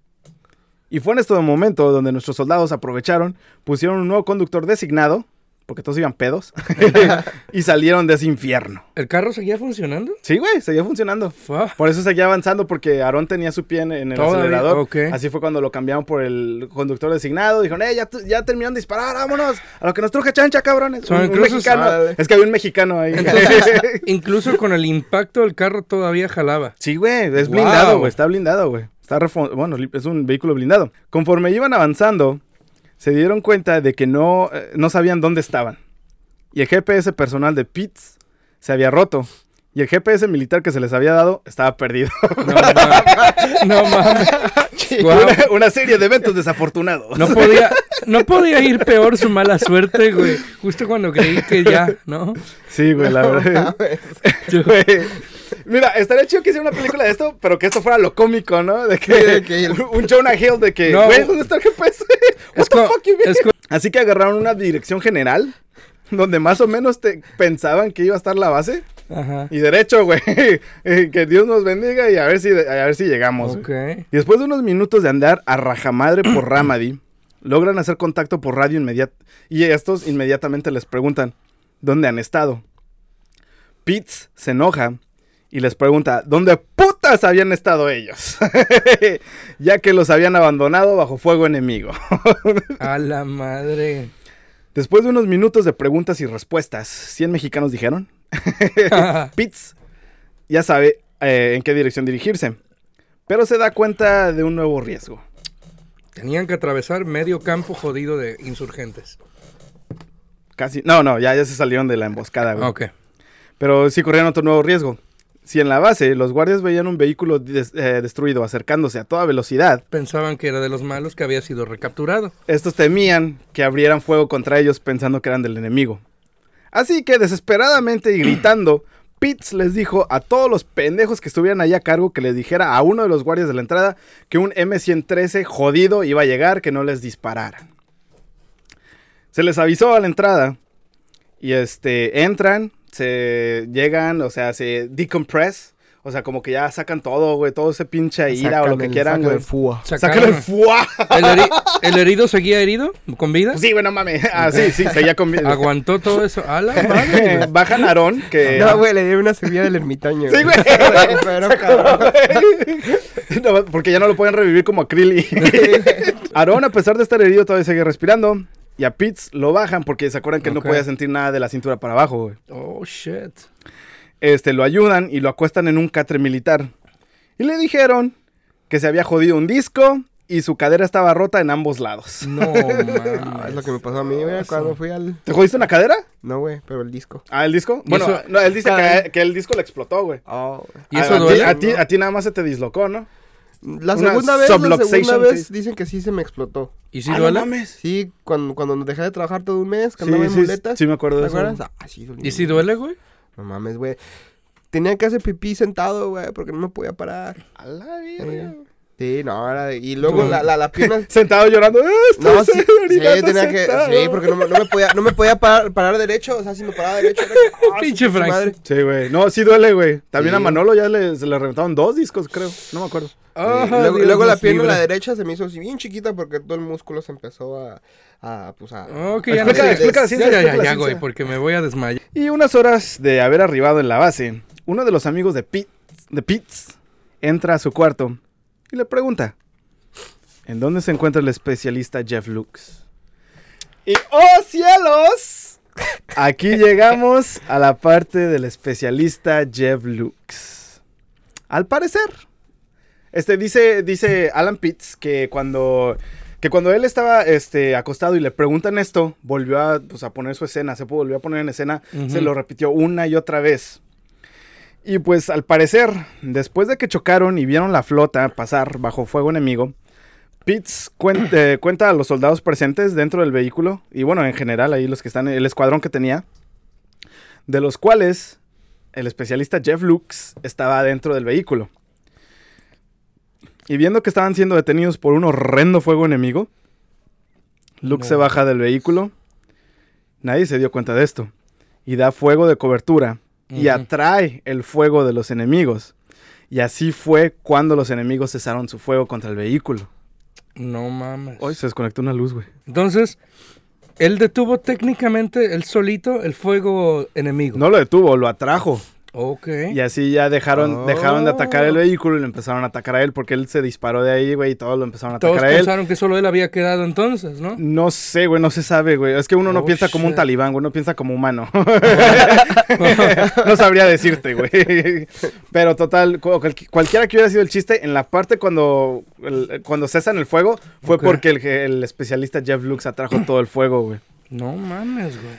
S1: Y fue en este momento donde nuestros soldados aprovecharon, pusieron un nuevo conductor designado, porque todos iban pedos, <laughs> <laughs> y salieron de ese infierno.
S4: ¿El carro seguía funcionando?
S1: Sí, güey, seguía funcionando.
S4: Fuck.
S1: Por eso seguía avanzando, porque Aarón tenía su pie en, en el
S4: Todavía,
S1: acelerador. Así fue cuando lo cambiaron por el conductor designado. Dijeron, eh, ya, ya terminaron de disparar, vámonos. A lo que nos truje chancha, cabrones.
S4: So,
S1: Un- un
S4: incluso-
S1: mexicano. Es que había un mexicano ahí.
S4: Entonces, <laughs> incluso con el impacto el carro todavía jalaba.
S1: sí, güey, es
S4: Wow.
S1: blindado, güey. Está blindado, güey. Está bueno, es un vehículo blindado. Conforme iban avanzando, se dieron cuenta de que no, eh, no sabían dónde estaban. Y el GPS personal de Pitts se había roto. Y el GPS militar que se les había dado estaba perdido.
S4: No <laughs> mames. No mames.
S1: Una, una serie de eventos desafortunados.
S4: No podía, <laughs> no podía ir peor su mala suerte, güey. Justo cuando creí que ya, ¿no?
S1: Sí, güey, la verdad. <laughs> Güey. Mira, estaría chido que hiciera una película de esto, pero que esto fuera lo cómico, ¿no? De que,
S2: Sí, de que el-
S1: un Jonah Hill de que,
S4: No.
S1: güey, ¿dónde está el GPS? <laughs> What the fuck you mean? Así que agarraron una dirección general donde más o menos te pensaban que iba a estar la base
S4: Ajá.
S1: y derecho, güey. <laughs> Que Dios nos bendiga y a ver si a ver si llegamos. güey.
S4: Ok.
S1: Y después de unos minutos de andar a rajamadre por <clears throat> Ramadi, logran hacer contacto por radio inmediato. Y estos inmediatamente les preguntan, ¿dónde han estado? Pitts se enoja y les pregunta, ¿dónde putas habían estado ellos? <laughs> ya que los habían abandonado bajo fuego enemigo.
S4: A la madre.
S1: Después de unos minutos de preguntas y respuestas, 100 mexicanos dijeron, <laughs> <laughs> Pitts ya sabe eh, en qué dirección dirigirse, pero se da cuenta de un nuevo riesgo.
S4: Tenían que atravesar medio campo jodido de insurgentes.
S1: Casi. No, no, ya, ya se salieron de la emboscada, güey.
S4: Ok.
S1: Pero sí corrían otro nuevo riesgo. Si en la base los guardias veían un vehículo des- eh, destruido acercándose a toda velocidad,
S4: Pensaban que era de los malos que había sido recapturado.
S1: estos temían que abrieran fuego contra ellos pensando que eran del enemigo. Así que desesperadamente y gritando, <clears throat> Pitts les dijo a todos los pendejos que estuvieran ahí a cargo que les dijera a uno de los guardias de la entrada que un M113 jodido iba a llegar, que no les dispararan. Se les avisó a la entrada y este entran, se llegan, o sea, se decompress, o sea, como que ya sacan todo, güey, todo ese pinche ira o lo que
S2: el-
S1: quieran, güey.
S2: el fua.
S1: Sacan el fuá.
S4: ¿El, heri- <laughs> el herido seguía herido? ¿Con vida?
S1: Sí, güey, no mames. Ah, sí, sí, seguía con
S4: Aguantó todo eso. A la <laughs> madre. güey.
S1: Bajan a Aarón, que... <laughs>
S2: No, güey, le dieron una subida del ermitaño.
S1: Sí, güey.
S2: Pero, cabrón.
S1: No, porque ya no lo pueden revivir como a Krilly. Aarón, a pesar de estar herido, todavía sigue respirando. Y a Pitts lo bajan porque se acuerdan que él no podía sentir nada de la cintura para abajo, güey.
S4: Oh, shit.
S1: Este, lo ayudan y lo acuestan en un catre militar. Y le dijeron que se había jodido un disco y su cadera estaba rota en ambos lados.
S4: No, <laughs>
S2: Ah, es lo que me pasó a mí, güey, cuando fui al...
S1: ¿Te jodiste una cadera?
S2: No, güey, pero el disco.
S1: Ah, el disco.
S4: ¿Y
S1: Bueno,
S4: eso-
S1: no, él dice que, que el disco le explotó, güey.
S2: Oh,
S4: ¿Y
S1: A-
S4: eso
S1: a, ti-
S4: duele?
S1: a ti, a ti nada más se te dislocó, ¿no?
S2: La
S1: Una
S2: segunda vez, la segunda vez
S1: sí.
S2: dicen que sí se me explotó.
S4: ¿Y si
S1: Ah, no
S4: duele?
S1: mames.
S2: Sí, cuando, cuando dejé de trabajar todo un mes, que
S1: Sí,
S2: andaba en
S1: sí,
S2: muletas.
S1: sí me acuerdo
S2: ¿Te
S1: de eso.
S2: acuerdas? Ah, sí,
S4: ¿Y si duele, güey?
S2: No mames, güey. Tenía que hacer pipí sentado, güey, porque no me podía parar.
S1: A la verga.
S2: Sí, no, era... Y luego la, la, la pierna... <laughs>
S1: Sentado llorando. "Ah, estoy
S2: No, sí, sí, tenía que...
S1: sentado".
S2: Sí, porque no, me- no me podía, no me podía parar, parar derecho. O sea, si me paraba derecho... era ah,
S4: Pinche Frank.
S2: madre.
S1: Sí, güey. No, sí duele, güey. También
S2: Sí.
S1: a Manolo ya le, se le reventaron dos discos, creo. No me acuerdo.
S4: Ah,
S2: y luego,
S4: Dios
S2: luego la pierna
S4: libre.
S2: la derecha se me hizo así bien chiquita porque todo el músculo se empezó a... a pues a...
S4: Ok, ya
S1: Explica- explica la ciencia,
S4: Ya, ya, ya, güey, porque me voy a desmayar.
S1: Y unas horas de haber arribado en la base, uno de los amigos de Pete, de Pitts entra a su cuarto y le pregunta: ¿En dónde se encuentra el especialista Jeff Lux? Y ¡oh cielos! Aquí <laughs> llegamos a la parte del especialista Jeff Lux. Al parecer, este dice, dice Alan Pitts que cuando que cuando él estaba este, acostado y le preguntan esto, volvió a, pues, a poner su escena, se volvió a poner en escena, se lo repitió una y otra vez. Y pues al parecer, después de que chocaron y vieron la flota pasar bajo fuego enemigo, Pitts <clears throat> eh, cuenta a los soldados presentes dentro del vehículo, y bueno, en general ahí los que están, el escuadrón que tenía, de los cuales el especialista Jeff Lux estaba dentro del vehículo. Y viendo que estaban siendo detenidos por un horrendo fuego enemigo, Lux
S4: No.
S1: se baja del vehículo. Nadie se dio cuenta de esto. Y da fuego de cobertura. Y atrae el fuego de los enemigos. Y así fue cuando los enemigos cesaron su fuego contra el vehículo.
S4: No mames.
S1: Hoy se desconectó una luz, güey.
S4: Entonces, él detuvo técnicamente, él solito, el fuego enemigo.
S1: No lo detuvo, lo atrajo.
S4: Ok.
S1: Y así ya dejaron, dejaron de atacar el
S4: Oh.
S1: vehículo y lo empezaron a atacar a él porque él se disparó de ahí, güey, y todos lo empezaron a
S4: Todos
S1: atacar a él.
S4: pensaron que solo él había quedado entonces, ¿no?
S1: No sé, güey, no se sabe, güey. Es que uno no
S4: Oh,
S1: piensa como un talibán, güey, no piensa como humano. <laughs> no sabría decirte, güey. Pero total, cu- cual- cualquiera que hubiera sido el chiste, en la parte cuando, cuando cesan el fuego, fue porque el, el especialista Jeff Lux atrajo todo el fuego, güey.
S4: No mames, güey.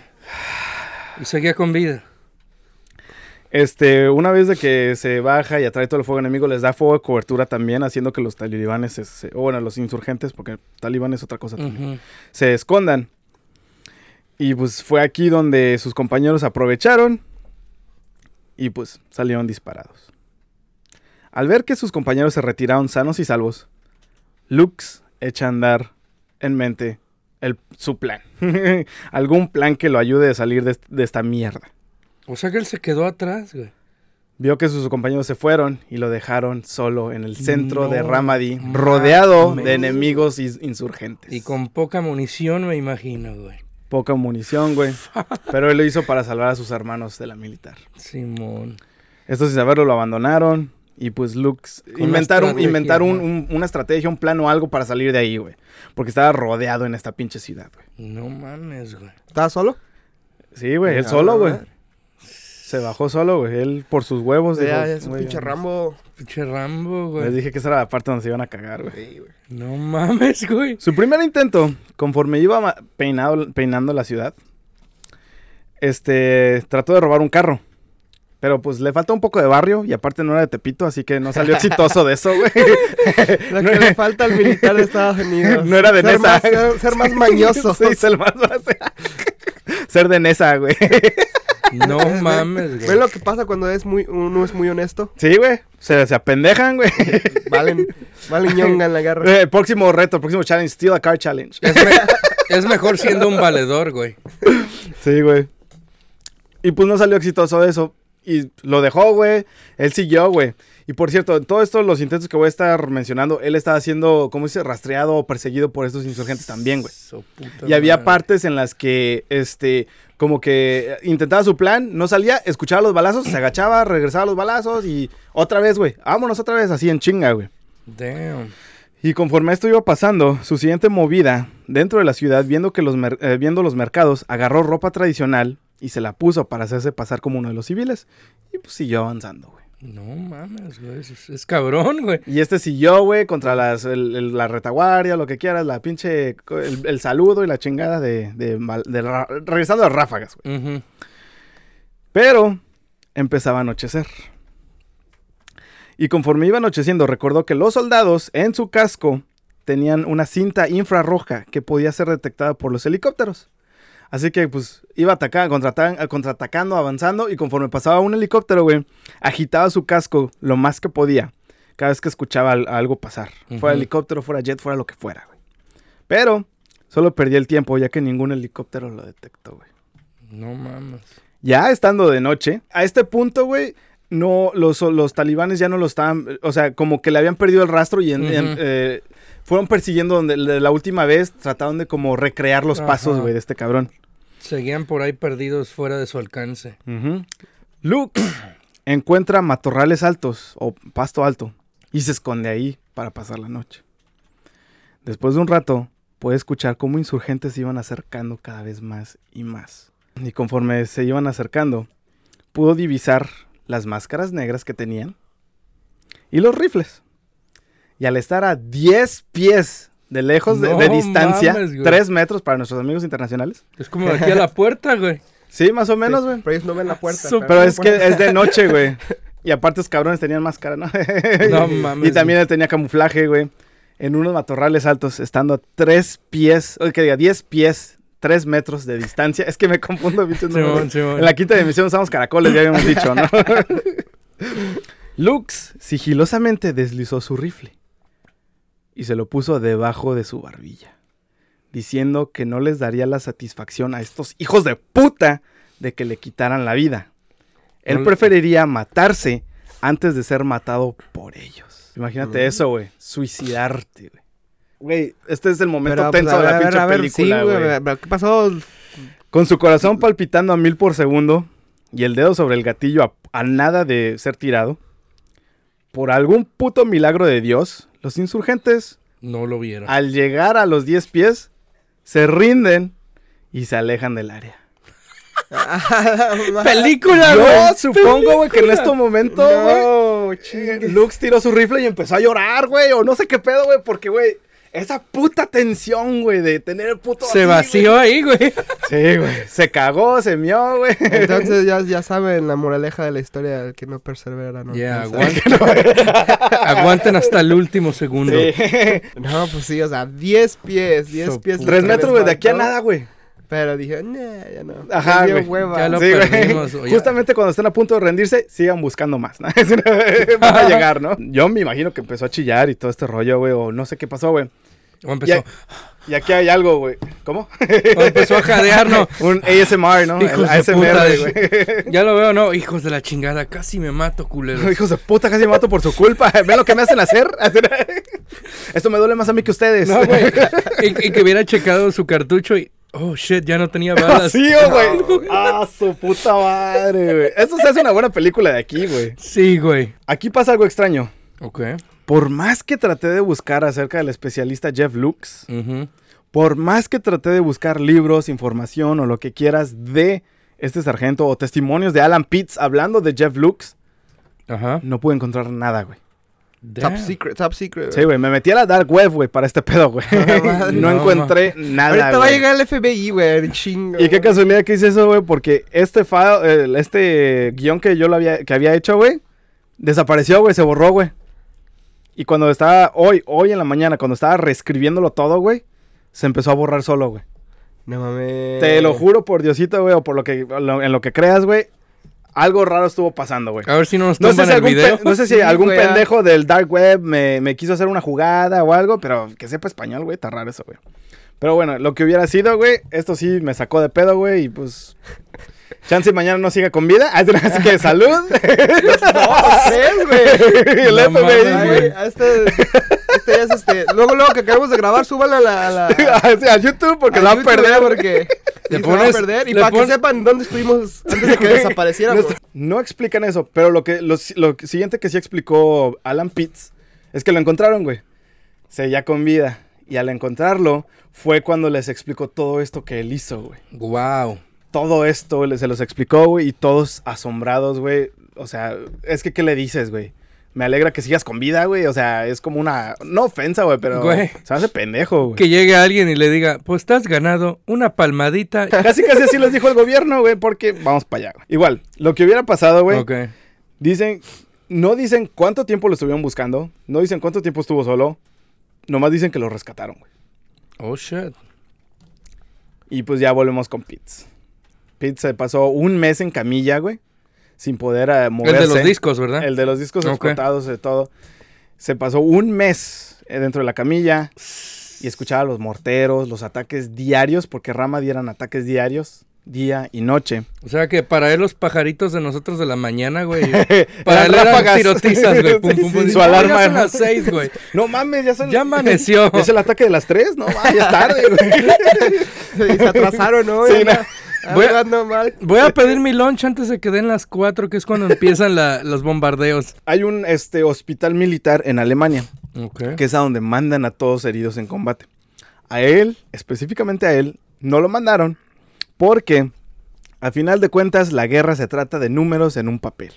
S4: Y seguía con vida.
S1: Este, una vez de que se baja y atrae todo el fuego enemigo, les da fuego de cobertura también, haciendo que los talibanes, se- o bueno, los insurgentes, porque talibán es otra cosa también. Se escondan. Y pues fue aquí donde sus compañeros aprovecharon y pues salieron disparados. Al ver que sus compañeros se retiraron sanos y salvos, Lux echa a andar en mente el, su plan. <laughs> Algún plan que lo ayude a salir de esta mierda.
S4: O sea que él se quedó atrás, güey.
S1: Vio que sus compañeros se fueron y lo dejaron solo en el centro de Ramadi, rodeado de enemigos insurgentes.
S4: Y con poca munición, me imagino, güey.
S1: Poca munición, güey. <laughs> Pero él lo hizo para salvar a sus hermanos de la militar.
S4: Simón.
S1: Estos sin saberlo lo abandonaron. Y pues
S4: una
S1: inventaron, un- una estrategia, un plan o algo para salir de ahí, güey. Porque estaba rodeado en esta pinche ciudad, güey.
S4: No mames, güey.
S2: ¿Estabas solo?
S1: Sí, güey, él solo, güey. Se bajó solo, güey. Él por sus huevos.
S2: Ya,
S1: dijo,
S2: ya es un
S1: "Güey,
S2: pinche
S1: ya".
S2: Rambo.
S4: Pinche Rambo,
S1: Les
S4: güey.
S1: dije que esa era la parte donde se iban a cagar, güey.
S2: Sí, güey.
S4: No mames, güey.
S1: Su primer intento, conforme iba peinado, peinando la ciudad, este, trató de robar un carro. Pero pues le falta un poco de barrio y aparte no era de Tepito, así que no salió exitoso de eso, güey. <laughs>
S2: Lo que le falta al militar de Estados Unidos. <laughs>
S1: No era de
S2: ser
S1: Nesa.
S2: más, ser, ser más <laughs> mañoso.
S1: Sí, ser más Ser de Nesa, güey.
S4: No <laughs> mames,
S2: ¿Ven
S4: güey.
S2: lo que pasa cuando es muy, uno es muy honesto?
S1: Sí, güey. Se, se apendejan, güey. <laughs>
S2: Valen, valen ñonga en la guerra.
S1: Eh, El próximo reto, el próximo challenge, Steal a Car Challenge.
S4: Es, me- es mejor siendo un valedor, güey.
S1: Sí, güey. Y pues no salió exitoso eso. Y lo dejó, güey. Él siguió, güey. Y por cierto, en todos estos los intentos que voy a estar mencionando, él estaba siendo, ¿cómo dice? Rastreado o perseguido por estos insurgentes también, güey.
S4: Puta
S1: Y había
S4: madre.
S1: partes en las que, este, como que intentaba su plan, no salía, escuchaba los balazos, se agachaba, regresaba a los balazos y otra vez, güey. Vámonos otra vez, así en chinga, güey.
S4: Damn.
S1: Y conforme esto iba pasando, su siguiente movida dentro de la ciudad, viendo, que los eh, viendo los mercados, agarró ropa tradicional y se la puso para hacerse pasar como uno de los civiles. Y pues siguió avanzando, güey.
S4: No mames, güey. Es, es cabrón, güey.
S1: Y este siguió, güey, contra las, el- el- la retaguardia, lo que quieras, la pinche, el, el saludo y la chingada de, de, de ra- regresando a ráfagas, güey. Pero empezaba a anochecer. Y conforme iba anocheciendo, recordó que los soldados en su casco tenían una cinta infrarroja que podía ser detectada por los helicópteros. Así que, pues, iba atacando, contraatacan- contraatacando, avanzando, y conforme pasaba un helicóptero, güey, agitaba su casco lo más que podía cada vez que escuchaba al- algo pasar. Fuera helicóptero, fuera jet, fuera lo que fuera, güey. Pero solo perdía el tiempo, ya que ningún helicóptero lo detectó, güey.
S4: No mames.
S1: Ya estando de noche, a este punto, güey, no, los, los talibanes ya no lo estaban, o sea, como que le habían perdido el rastro y en- en,
S4: Ujú.
S1: eh, fueron persiguiendo donde la última vez trataron de como recrear los pasos, güey, de este cabrón.
S4: Seguían por ahí perdidos fuera de su alcance.
S1: Luke <clears throat> encuentra matorrales altos o pasto alto y se esconde ahí para pasar la noche. Después de un rato, puede escuchar cómo insurgentes se iban acercando cada vez más y más. Y conforme se iban acercando, pudo divisar las máscaras negras que tenían y los rifles. Y al estar a 10 pies de lejos de,
S4: No
S1: de distancia,
S4: mames, güey.
S1: 3 metros para nuestros amigos internacionales.
S4: Es como de aquí a la puerta, güey. <laughs>
S1: Sí, más o menos, güey.
S2: Pero ellos no ven la puerta.
S1: Pero es que es de <laughs> noche, güey. Y aparte, los cabrones tenían máscara, ¿no? <laughs>
S4: No mames.
S1: y también él tenía camuflaje, güey. En unos matorrales altos, estando a tres pies, o que diga, 10 pies, 3 metros de distancia. Es que me confundo, bichos. no,
S4: Simón,
S1: güey.
S4: Simón.
S1: En la quinta dimensión usamos caracoles, ya habíamos dicho, ¿no? Lux sigilosamente deslizó su rifle y se lo puso debajo de su barbilla, diciendo que no les daría la satisfacción a estos hijos de puta de que le quitaran la vida. Él preferiría matarse antes de ser matado por ellos. Imagínate
S2: Mm.
S1: eso, güey. Suicidarte, güey. Güey, este es el momento
S2: Pero, pues,
S1: tenso
S2: a
S1: de la
S2: ver,
S1: pinche
S2: a ver,
S1: película, güey.
S2: ¿Qué pasó?
S1: Con su corazón palpitando a mil por segundo y el dedo sobre el gatillo a, a nada de ser tirado, por algún puto milagro de Dios, los insurgentes,
S4: No lo vieron.
S1: al llegar a los 10 pies, se rinden y se alejan del área. <laughs>
S4: ¡Película,
S1: Yo
S4: güey!
S1: supongo, güey, que en este momento, güey,
S2: No.
S1: Lux tiró su rifle y empezó a llorar, güey, o no sé qué pedo, güey, porque, güey, esa puta tensión, güey, de tener el puto...
S4: Se
S1: así,
S4: vació ahí, güey.
S1: güey. Sí, güey, se cagó, se mió, güey.
S2: Entonces ya, ya saben la moraleja de la historia, el que no persevera, ¿no?
S4: Ya,
S2: alcanza.
S4: aguanten. <laughs> aguanten hasta el último segundo.
S1: Sí.
S2: No, pues sí, o sea, 10 pies, 10
S4: Su
S2: pies.
S4: puta
S1: Tres
S2: se
S1: metros, güey, de aquí a nada, güey.
S2: Pero dije, nah, ya no.
S1: Ajá, güey.
S2: hueva.
S4: Ya lo
S1: Sí, güey.
S4: perdimos, ya.
S1: Justamente cuando estén a punto de rendirse, sigan buscando más. ¿no? <laughs> Van a llegar, ¿no? <laughs> Yo me imagino que empezó a chillar y todo este rollo, güey, o no sé qué pasó, güey.
S4: O empezó,
S1: Y aquí hay algo, güey. ¿Cómo?
S4: o empezó a jadear, ¿no? <laughs>
S1: Un ASMR, ¿no?
S4: Hijos
S1: El
S4: de puta,
S1: güey.
S4: Ya lo veo, ¿no? Hijos de la chingada, casi me mato, culero. <laughs>
S1: Hijos de puta, casi me mato por su culpa. <laughs> ¿Ven lo que me hacen hacer? Esto me duele más a mí que ustedes.
S4: No, güey. Y, y que hubiera checado su cartucho y. Oh shit, ya no tenía balas.
S1: Sí, oh, güey. Ah, su puta madre, güey. Eso se hace una buena película de aquí, güey.
S4: Sí, güey.
S1: Aquí pasa algo extraño.
S4: Ok.
S1: Por más que traté de buscar acerca del especialista Jeff Lux, por más que traté de buscar libros, información o lo que quieras de este sargento o testimonios de Alan Pitts hablando de Jeff Lux, no pude encontrar nada, güey.
S2: Top secret, top secret.
S1: Sí, güey, me metí a la dark web, güey, para este pedo, güey.
S2: madre. <laughs>
S1: no
S4: No,
S1: encontré nada,
S2: Ahorita va a
S1: güey.
S2: llegar el FBI, güey, chingo.
S1: Y qué casualidad que hice eso, güey, porque este file, este guion que yo lo había, que había hecho, güey, desapareció, güey, se borró, güey. Y cuando estaba, hoy, hoy en la mañana, cuando estaba reescribiéndolo todo, güey, se empezó a borrar solo, güey.
S2: No mames.
S1: Te lo juro por Diosito, güey, o por lo que, lo- en lo que creas, güey, algo raro estuvo pasando, güey.
S4: A ver si no nos
S1: No sé, si
S4: el
S1: algún,
S4: video.
S1: no sé si
S2: Sí,
S1: algún
S2: güey,
S1: pendejo del dark web me, me quiso hacer una jugada o algo, pero que sepa español, güey, está raro eso, güey. Pero bueno, lo que hubiera sido, güey, esto sí me sacó de pedo, güey, y pues... Chance mañana no siga con vida, así que <laughs> salud.
S2: No sé, güey. <laughs>
S1: el FBI, güey,
S2: este, este ya es este. Luego, luego que acabamos de grabar, súbala a la. A la <laughs>
S1: Así, a YouTube porque
S2: a
S1: a perder.
S2: Porque se va a perder. Y para que sepan dónde estuvimos antes de que
S1: Güey,
S2: desapareciéramos.
S1: No, no explican eso, pero lo que lo, siguiente que sí explicó Alan Pitts es que lo encontraron, güey. Seguía con vida. Y al encontrarlo fue cuando les explicó todo esto que él hizo, güey.
S4: Wow.
S1: Todo esto se los explicó, güey, y todos asombrados, güey. O sea, es que, ¿qué le dices, güey? Me alegra que sigas con vida, güey. O sea, es como una. No ofensa, güey, pero.
S4: Güey.
S1: Se hace pendejo, güey.
S4: Que llegue alguien y le diga, pues te has ganado una palmadita. <laughs>
S1: Casi, casi así les dijo el gobierno, güey, porque vamos para allá, güey. Igual, lo que hubiera pasado, güey.
S4: ok.
S1: Dicen, No dicen cuánto tiempo lo estuvieron buscando. No dicen cuánto tiempo estuvo solo. Nomás dicen que lo rescataron, güey.
S4: Oh, shit.
S1: Y pues ya volvemos con Pitts. Se pasó un mes en camilla, güey. Sin poder eh,
S4: El
S1: moverse.
S4: de los discos, ¿verdad?
S1: El de los discos
S4: Ok.
S1: explotados de todo. Se pasó un mes eh, dentro de la camilla y escuchaba los morteros, los ataques diarios, porque Rama dieran ataques diarios, día y noche.
S4: O sea que para él los pajaritos de nosotros de la mañana, güey. <laughs> Para él eran tirotizas, güey. <laughs> Pum,
S1: Sí,
S4: pum,
S1: sí,
S4: pum.
S1: su
S4: No,
S1: alarma
S4: ya son las seis, güey. <laughs>
S1: No mames, ya son.
S4: Ya amaneció.
S1: ¿Es el ataque de las tres? No, mames, ya es tarde, güey.
S2: Se atrasaron, ¿no?
S1: Sí, no.
S4: Voy a-
S2: Andando mal.
S4: Voy a pedir mi lunch antes de que den las cuatro, que es cuando empiezan la- los bombardeos.
S1: Hay un este, hospital militar en Alemania, que es a donde mandan a todos heridos en combate. A él, específicamente a él, no lo mandaron porque, a final de cuentas, la guerra se trata de números en un papel.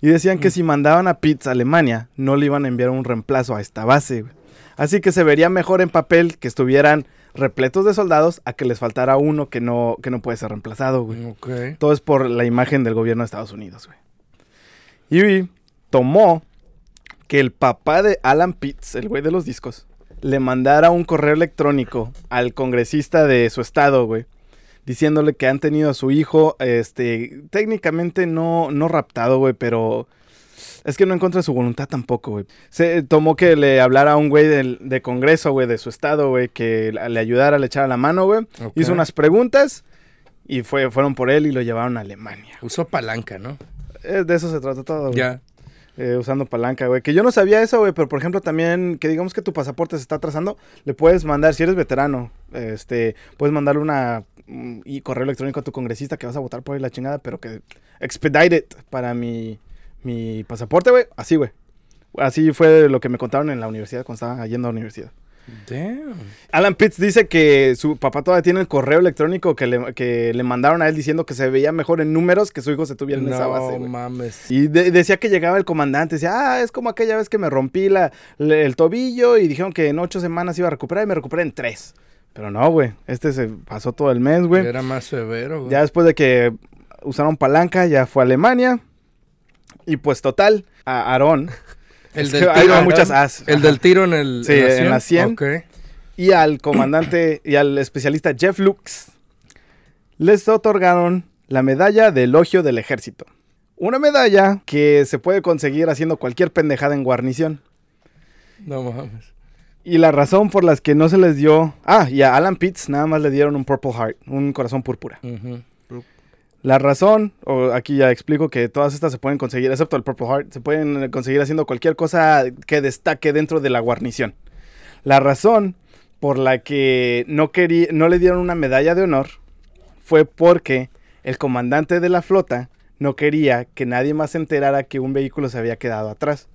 S1: Y decían que si mandaban a Pitts a Alemania, no le iban a enviar un reemplazo a esta base. Así que se vería mejor en papel que estuvieran repletos de soldados a que les faltara uno que no, que no puede ser reemplazado, güey.
S4: Ok.
S1: Todo es por la imagen del gobierno de Estados Unidos, güey. Y tomó que el papá de Alan Pitts, el güey de los discos, le mandara un correo electrónico al congresista de su estado, güey, diciéndole que han tenido a su hijo, este, técnicamente no, no raptado, güey, pero es que no encuentra su voluntad tampoco, güey. Se tomó que le hablara a un güey del, de congreso, güey, de su estado, güey, que le ayudara, le echara la mano, güey. Hizo unas preguntas y fue, fueron por él y lo llevaron a Alemania.
S4: Usó palanca, ¿no?
S1: Eh, de eso se trata todo, güey.
S4: Ya.
S1: Eh, usando palanca, güey. Que yo no sabía eso, güey, pero por ejemplo también que digamos que tu pasaporte se está atrasando, le puedes mandar, si eres veterano, este, puedes mandarle una mm, y correo electrónico a tu congresista que vas a votar por ahí la chingada, pero que expedited para mi, mi pasaporte, güey. Así, güey. Así fue lo que me contaron en la universidad cuando estaba yendo a la universidad.
S4: Damn.
S1: Alan Pitts dice que su papá todavía tiene el correo electrónico que le, que le mandaron a él diciendo que se veía mejor en números que su hijo se tuviera en esa base,
S4: No mames.
S1: Y de- decía que llegaba el comandante, decía, ah, es como aquella vez que me rompí la, el tobillo y dijeron que en ocho semanas iba a recuperar y me recuperé en tres. Pero no, güey, este se pasó todo el mes, güey.
S4: Era más severo, güey.
S1: Ya después de que usaron palanca, ya fue a Alemania. Y pues total, a Aarón. <laughs>
S4: El del
S1: hay
S4: tiro.
S1: muchas as.
S4: El
S1: Ajá.
S4: del tiro en el.
S1: Sí, en la 100.
S4: Ok.
S1: y al comandante <clears throat> y al especialista Jeff Lux les otorgaron la medalla de elogio del ejército. Una medalla que se puede conseguir haciendo cualquier pendejada en guarnición.
S4: No mames.
S1: Y la razón por las que no se les dio... Ah, y a Alan Pitts nada más le dieron un Purple Heart, un corazón púrpura.
S4: Ujú.
S1: La razón, o aquí ya explico que todas estas se pueden conseguir, excepto el Purple Heart, se pueden conseguir haciendo cualquier cosa que destaque dentro de la guarnición. La razón por la que no, querí- no le dieron una medalla de honor fue porque el comandante de la flota no quería que nadie más se enterara que un vehículo se había quedado atrás.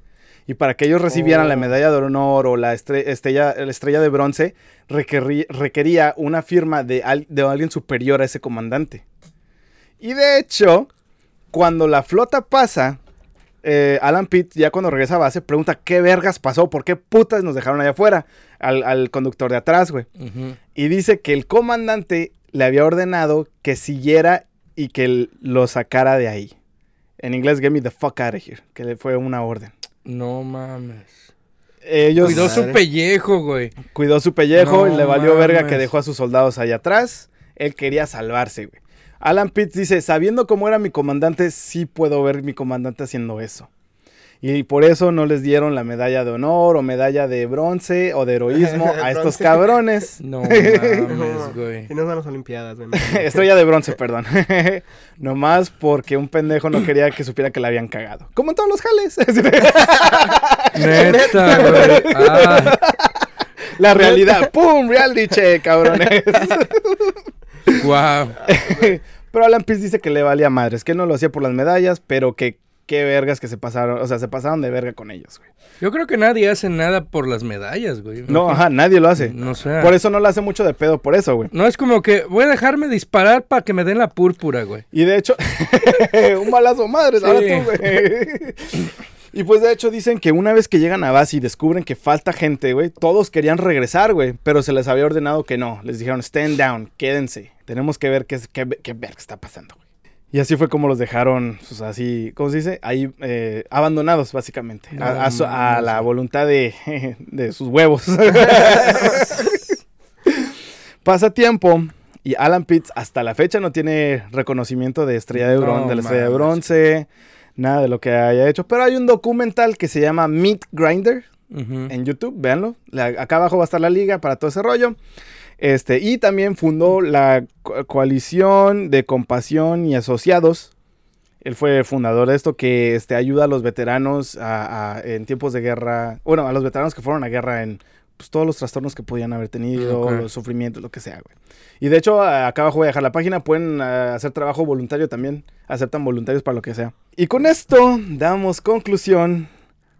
S1: Y para que ellos recibieran
S2: Oh.
S1: la medalla de honor o la estre- estrella, la estrella de bronce, requerí- requería una firma de, al- de alguien superior a ese comandante. Y de hecho, cuando la flota pasa, eh, Alan Pitt, ya cuando regresa a base, pregunta qué vergas pasó, por qué putas nos dejaron allá afuera al, al conductor de atrás, güey. Y dice que el comandante le había ordenado que siguiera y que lo sacara de ahí. En inglés, get me the fuck out of here, que le fue una orden.
S4: No mames.
S1: Ellos
S4: Cuidó su pellejo, güey.
S1: cuidó su pellejo
S4: No
S1: y le valió verga que dejó a sus soldados allá atrás. Él quería salvarse, güey. Alan Pitts dice, sabiendo cómo era mi comandante, sí puedo ver mi comandante haciendo eso. Y por eso no les dieron la medalla de honor o medalla de bronce o de heroísmo <laughs> a estos cabrones. <laughs>
S4: No mames, güey.
S2: Y nos dan las Olimpiadas, güey. <laughs>
S1: Estrella de bronce, perdón. Nomás porque un pendejo no quería que supiera que la habían cagado. Como en todos los jales.
S4: Neta, güey. Ah,
S1: la realidad. ¡Pum! Reality check, cabrones.
S4: Wow. <laughs>
S1: Pero Alan Pitts dice que le valía madres, que él no lo hacía por las medallas, pero que qué vergas que se pasaron, o sea, se pasaron de verga con ellos, güey.
S4: Yo creo que nadie hace nada por las medallas, güey.
S1: No, ajá, nadie lo hace.
S4: No sé.
S1: Por eso no lo hace mucho de pedo, por eso, güey.
S4: No es como que voy a dejarme disparar para que me den la púrpura, güey.
S1: Y de hecho, <laughs> un balazo madres, ahora
S4: Sí.
S1: tú, güey. <laughs> Y pues de hecho dicen que una vez que llegan a base y descubren que falta gente, güey, todos querían regresar, güey, pero se les había ordenado que no. Les dijeron, stand down, quédense. Tenemos que ver qué, es- qué, qué verga está pasando, güey. Y así fue como los dejaron, pues así, ¿cómo se dice? Ahí eh, abandonados, básicamente.
S4: No
S1: a, a su- a
S4: mames.
S1: la voluntad de, <laughs> de sus huevos. <laughs> Pasa tiempo y Alan Pitts hasta la fecha no tiene reconocimiento de estrella de,
S4: No
S1: de la estrella de
S4: mames.
S1: bronce, nada de lo que haya hecho. Pero hay un documental que se llama Meat Grinder en YouTube, véanlo. Acá abajo va a estar la liga para todo ese rollo. Este, y también fundó la co- coalición de compasión y asociados. Él fue fundador de esto que este, ayuda a los veteranos a- a- en tiempos de guerra. Bueno, a los veteranos que fueron a guerra en pues, todos los trastornos que podían haber tenido, los sufrimientos, lo que sea, güey. Y de hecho, acá abajo voy a dejar la página. Pueden ah, hacer trabajo voluntario también. Aceptan voluntarios para lo que sea. Y con esto damos conclusión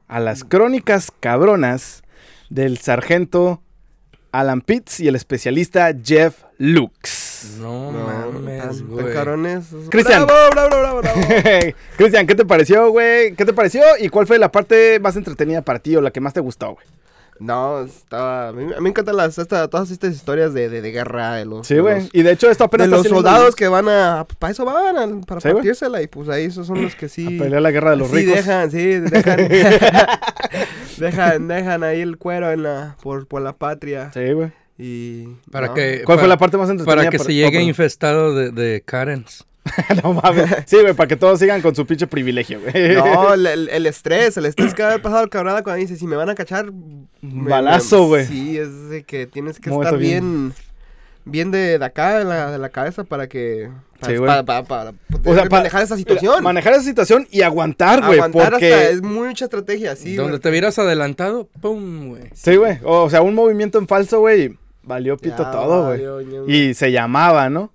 S1: a las crónicas cabronas del sargento Alan Pitts y el especialista Jeff Lux.
S4: No,
S2: No,
S4: mames, güey.
S1: Cristian.
S2: Bravo, bravo, bravo, bravo. <laughs>
S1: Cristian, ¿qué te pareció, güey? ¿Qué te pareció? ¿Y cuál fue la parte más entretenida para ti o la que más te gustó, güey?
S2: No, estaba. A mí, a mí me encantan las, esta- todas estas historias de, de, de guerra, de los.
S1: Sí, güey. Y de hecho esto apenas
S2: De
S1: está
S2: los soldados que van a. Para eso van, a- para
S1: Sí,
S2: partírsela. Y pues ahí esos son los que sí.
S1: A pelear la guerra de los
S2: sí,
S1: ricos.
S2: dejan, sí, dejan. <laughs> <laughs> dejan, dejan ahí el cuero en la, por, por la patria.
S1: Sí, güey.
S2: Y.
S4: Para
S2: no.
S4: que,
S1: ¿Cuál fue
S4: para-
S1: la parte más entretenida?
S4: Para que se llegue
S1: oh,
S4: infestado de, de Karens. <laughs>
S1: no mames. Sí, güey, para que todos sigan con su pinche privilegio, güey.
S2: No, el, <laughs> el- el estrés, el estrés que ha pasado el cabrada cuando dice, si me van a cachar... me-
S1: Balazo, güey.
S2: Sí, es de que tienes que
S1: Momento
S2: estar
S1: bien.
S2: bien, de, de acá, de la, de la cabeza para que... Para,
S1: Sí, güey.
S2: para, para- para
S1: O sea,
S2: manejar esa situación.
S1: Manejar esa situación y aguantar, güey.
S2: Aguantar
S1: Porque...
S2: hasta, es mucha estrategia, sí.
S4: Donde
S2: güey.
S4: te vieras adelantado, ¡pum, güey!
S1: Sí, güey. O sea, un movimiento en falso, güey. Valió pito
S2: Ya,
S1: todo, güey. Y se llamaba, ¿no?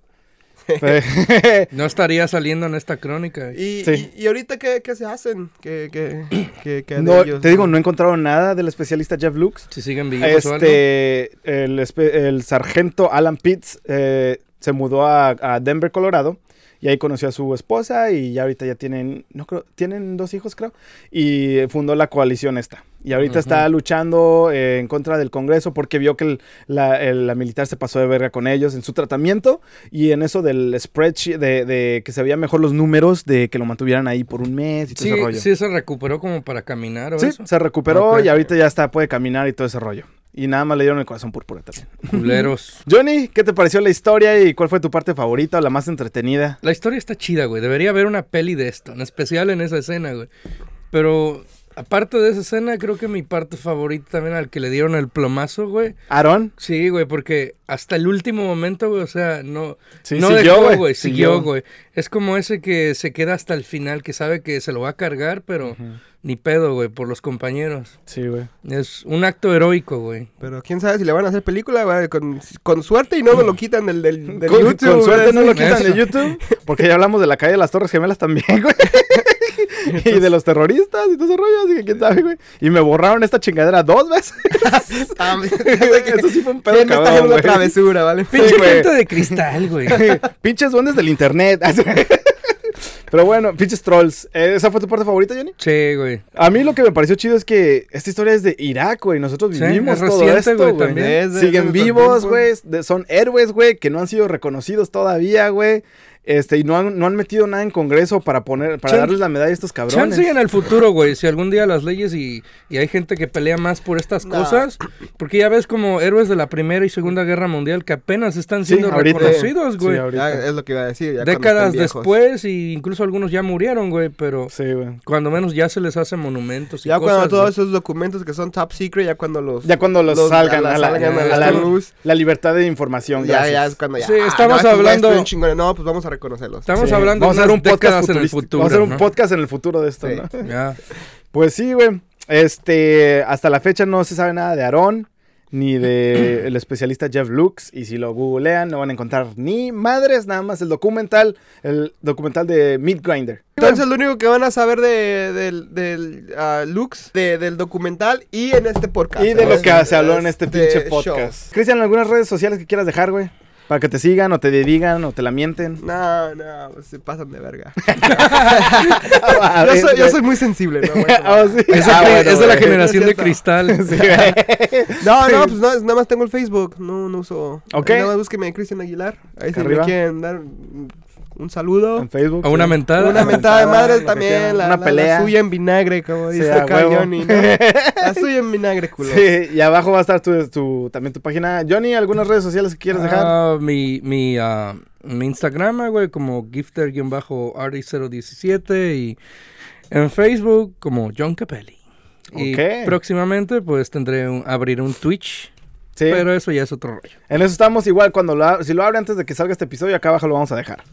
S1: <laughs>
S4: No estaría saliendo en esta crónica.
S2: Y,
S1: Sí.
S2: y, y ahorita, ¿qué, qué se hacen? ¿Qué, qué, qué, qué de
S1: no,
S2: ellos?
S1: te digo, no encontraron nada del especialista Jeff Lux.
S4: Si siguen vivos.
S1: Este, el, el sargento Alan Pitts eh, se mudó a, a Denver, Colorado. Y ahí conoció a su esposa y ya ahorita ya tienen, no creo, tienen dos hijos creo. Y fundó la coalición esta. Y ahorita está luchando eh, en contra del Congreso porque vio que el- la, el- la militar se pasó de verga con ellos en su tratamiento y en eso del spreadsheet, de, de que se veían mejor los números, de que lo mantuvieran ahí por un mes y todo
S4: Sí,
S1: ese rollo.
S4: sí se recuperó como para caminar o
S1: Sí,
S4: eso.
S1: se recuperó y ahorita ya está, puede caminar y todo ese rollo. Y nada más le dieron el corazón púrpura también.
S4: Culeros. <laughs>
S1: Johnny, ¿qué te pareció la historia y cuál fue tu parte favorita o la más entretenida?
S4: La historia está chida, güey. Debería haber una peli de esto, en especial en esa escena, güey. Pero aparte de esa escena, creo que mi parte favorita también al que le dieron el plomazo, güey.
S1: Aaron,
S4: Sí, güey, porque hasta el último momento, güey, o sea, no,
S1: Sí,
S4: no
S1: siguió,
S4: dejó,
S1: güey,
S4: güey,
S1: siguió.
S4: siguió, güey. Es como ese que se queda hasta el final, que sabe que se lo va a cargar, pero ni pedo, güey, por los compañeros.
S1: sí, güey.
S4: Es un acto heroico, güey.
S2: Pero quién sabe si le van a hacer película, güey, con, con suerte y no me lo quitan del, del, del
S1: Con,
S2: YouTube.
S1: con suerte
S2: güey,
S1: no lo quitan de. YouTube, <laughs> porque ya hablamos de la calle de las Torres Gemelas también, güey. <laughs> <laughs> y de los terroristas y todo ese rollo, así que quién sabe, güey. Y me borraron esta chingadera dos veces. <laughs>
S2: Ah, <laughs>
S1: Eso sí fue un pedo
S2: ¿Quién me está
S1: cabrón,
S2: haciendo una travesura, vale?
S4: Pinche gente de cristal, güey.
S1: pinches duendes del internet. Pero bueno, pinches trolls. Eh, ¿Esa fue tu parte favorita, Johnny?
S4: Sí, güey.
S1: A mí lo que me pareció chido es que esta historia es de Irak, güey. Nosotros
S4: Sí,
S1: vivimos
S4: es
S1: todo
S4: reciente,
S1: esto,
S4: güey,
S1: güey.
S4: también.
S2: Es de-
S1: Siguen vivos, güey. Son héroes, güey, que no han sido reconocidos todavía, güey. Este, y no han, no han metido nada en Congreso para poner, para
S4: Chan-
S1: darles la medalla a estos cabrones.
S4: Chance en el futuro, güey. Si algún día las leyes y, y hay gente que pelea más por estas cosas. Porque ya ves como héroes de la Primera y Segunda Guerra Mundial que apenas están
S1: Sí,
S4: siendo
S1: ahorita.
S4: reconocidos, güey.
S1: Sí,
S2: es lo que iba a decir. ya
S4: Décadas después y incluso algunos ya murieron, güey. Pero
S1: Sí, güey.
S4: cuando menos ya se les hace monumentos y
S2: Ya
S4: cosas.
S2: cuando todos
S4: güey.
S2: esos documentos que son top secret, ya cuando los...
S1: Ya cuando los, salgan, a la,
S2: salgan
S1: a la
S4: a
S1: luz. La libertad de información,
S2: Ya,
S1: gracias.
S2: ya es cuando ya...
S4: Sí,
S2: ah,
S4: estamos
S2: no,
S4: hablando-.
S2: No, pues vamos a reconocerlos.
S4: Estamos
S1: Sí.
S4: hablando
S1: Vamos
S4: de
S1: a hacer un podcast
S4: en el futuro.
S1: Vamos a hacer un
S4: ¿no?
S1: podcast en el futuro de esto,
S2: Sí.
S1: ¿no? Pues sí, güey. Este, hasta la fecha no se sabe nada de Aarón ni de el especialista Jeff Lux y si lo googlean no van a encontrar ni madres, nada más el documental, el documental de Meat Grinder.
S2: Entonces lo único que van a saber de, del, del ah, Lux, de- del documental y en este podcast.
S1: Y de lo que se habló en este pinche
S2: show.
S1: podcast. Cristian, ¿algunas redes sociales que quieras dejar, güey? Para que te sigan o te digan o te la mienten.
S2: No, no, pues se pasan de verga. <laughs> <laughs> Yo,
S1: ver,
S2: soy, yo
S1: güey.
S2: soy muy sensible, ¿no? güey? <laughs>
S1: Ah, sí.
S4: Es,
S1: Ah, bueno,
S4: es de la generación de cristal.
S1: Sí, güey.
S2: No, no, pues no, nada más tengo el Facebook. No, no uso.
S1: Ok.
S2: Nada más búsqueme Cristian Aguilar. Ahí si
S1: Arriba.
S2: me quieren dar. Un saludo.
S1: En Facebook.
S4: A una mentada.
S2: Una mentada de madres también, la,
S1: Una
S2: la- la
S1: pelea.
S2: suya en vinagre, como
S1: Sí,
S2: dice
S1: a
S2: acá
S1: huevo.
S2: Johnny, ¿no? La suya en vinagre, culo.
S1: Sí, y abajo va a estar tu, tu- también tu página. Johnny, ¿algunas redes sociales que quieres dejar?
S4: Ah, mi, mi, ah, mi Instagram, güey, como gifter-arty017 y en Facebook como John Capelli. Y
S1: Ok.
S4: próximamente pues tendré un, abrir un Twitch,
S1: sí.
S4: pero eso ya es otro rollo.
S1: En eso estamos igual. Cuando lo, si lo abre antes de que salga este episodio, acá abajo lo vamos a dejar.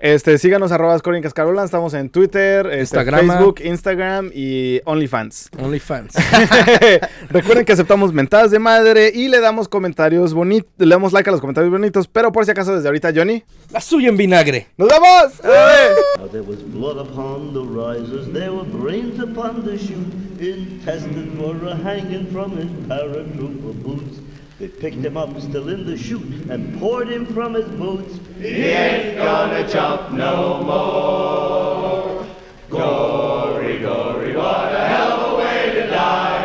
S1: Este, síganos arroba Crónicas Carolan. Estamos en Twitter, este. Facebook, Instagram y OnlyFans.
S4: OnlyFans. <laughs>
S1: Recuerden que aceptamos mentadas de madre y le damos comentarios bonitos, le damos like a los comentarios bonitos, pero por si acaso desde ahorita, Johnny,
S4: La suya en vinagre.
S1: ¡nos vemos! ¡Eh!
S3: They picked him up still in the chute and poured him from his boots. He ain't gonna jump no more. Glory, glory, what a hell of a way to die.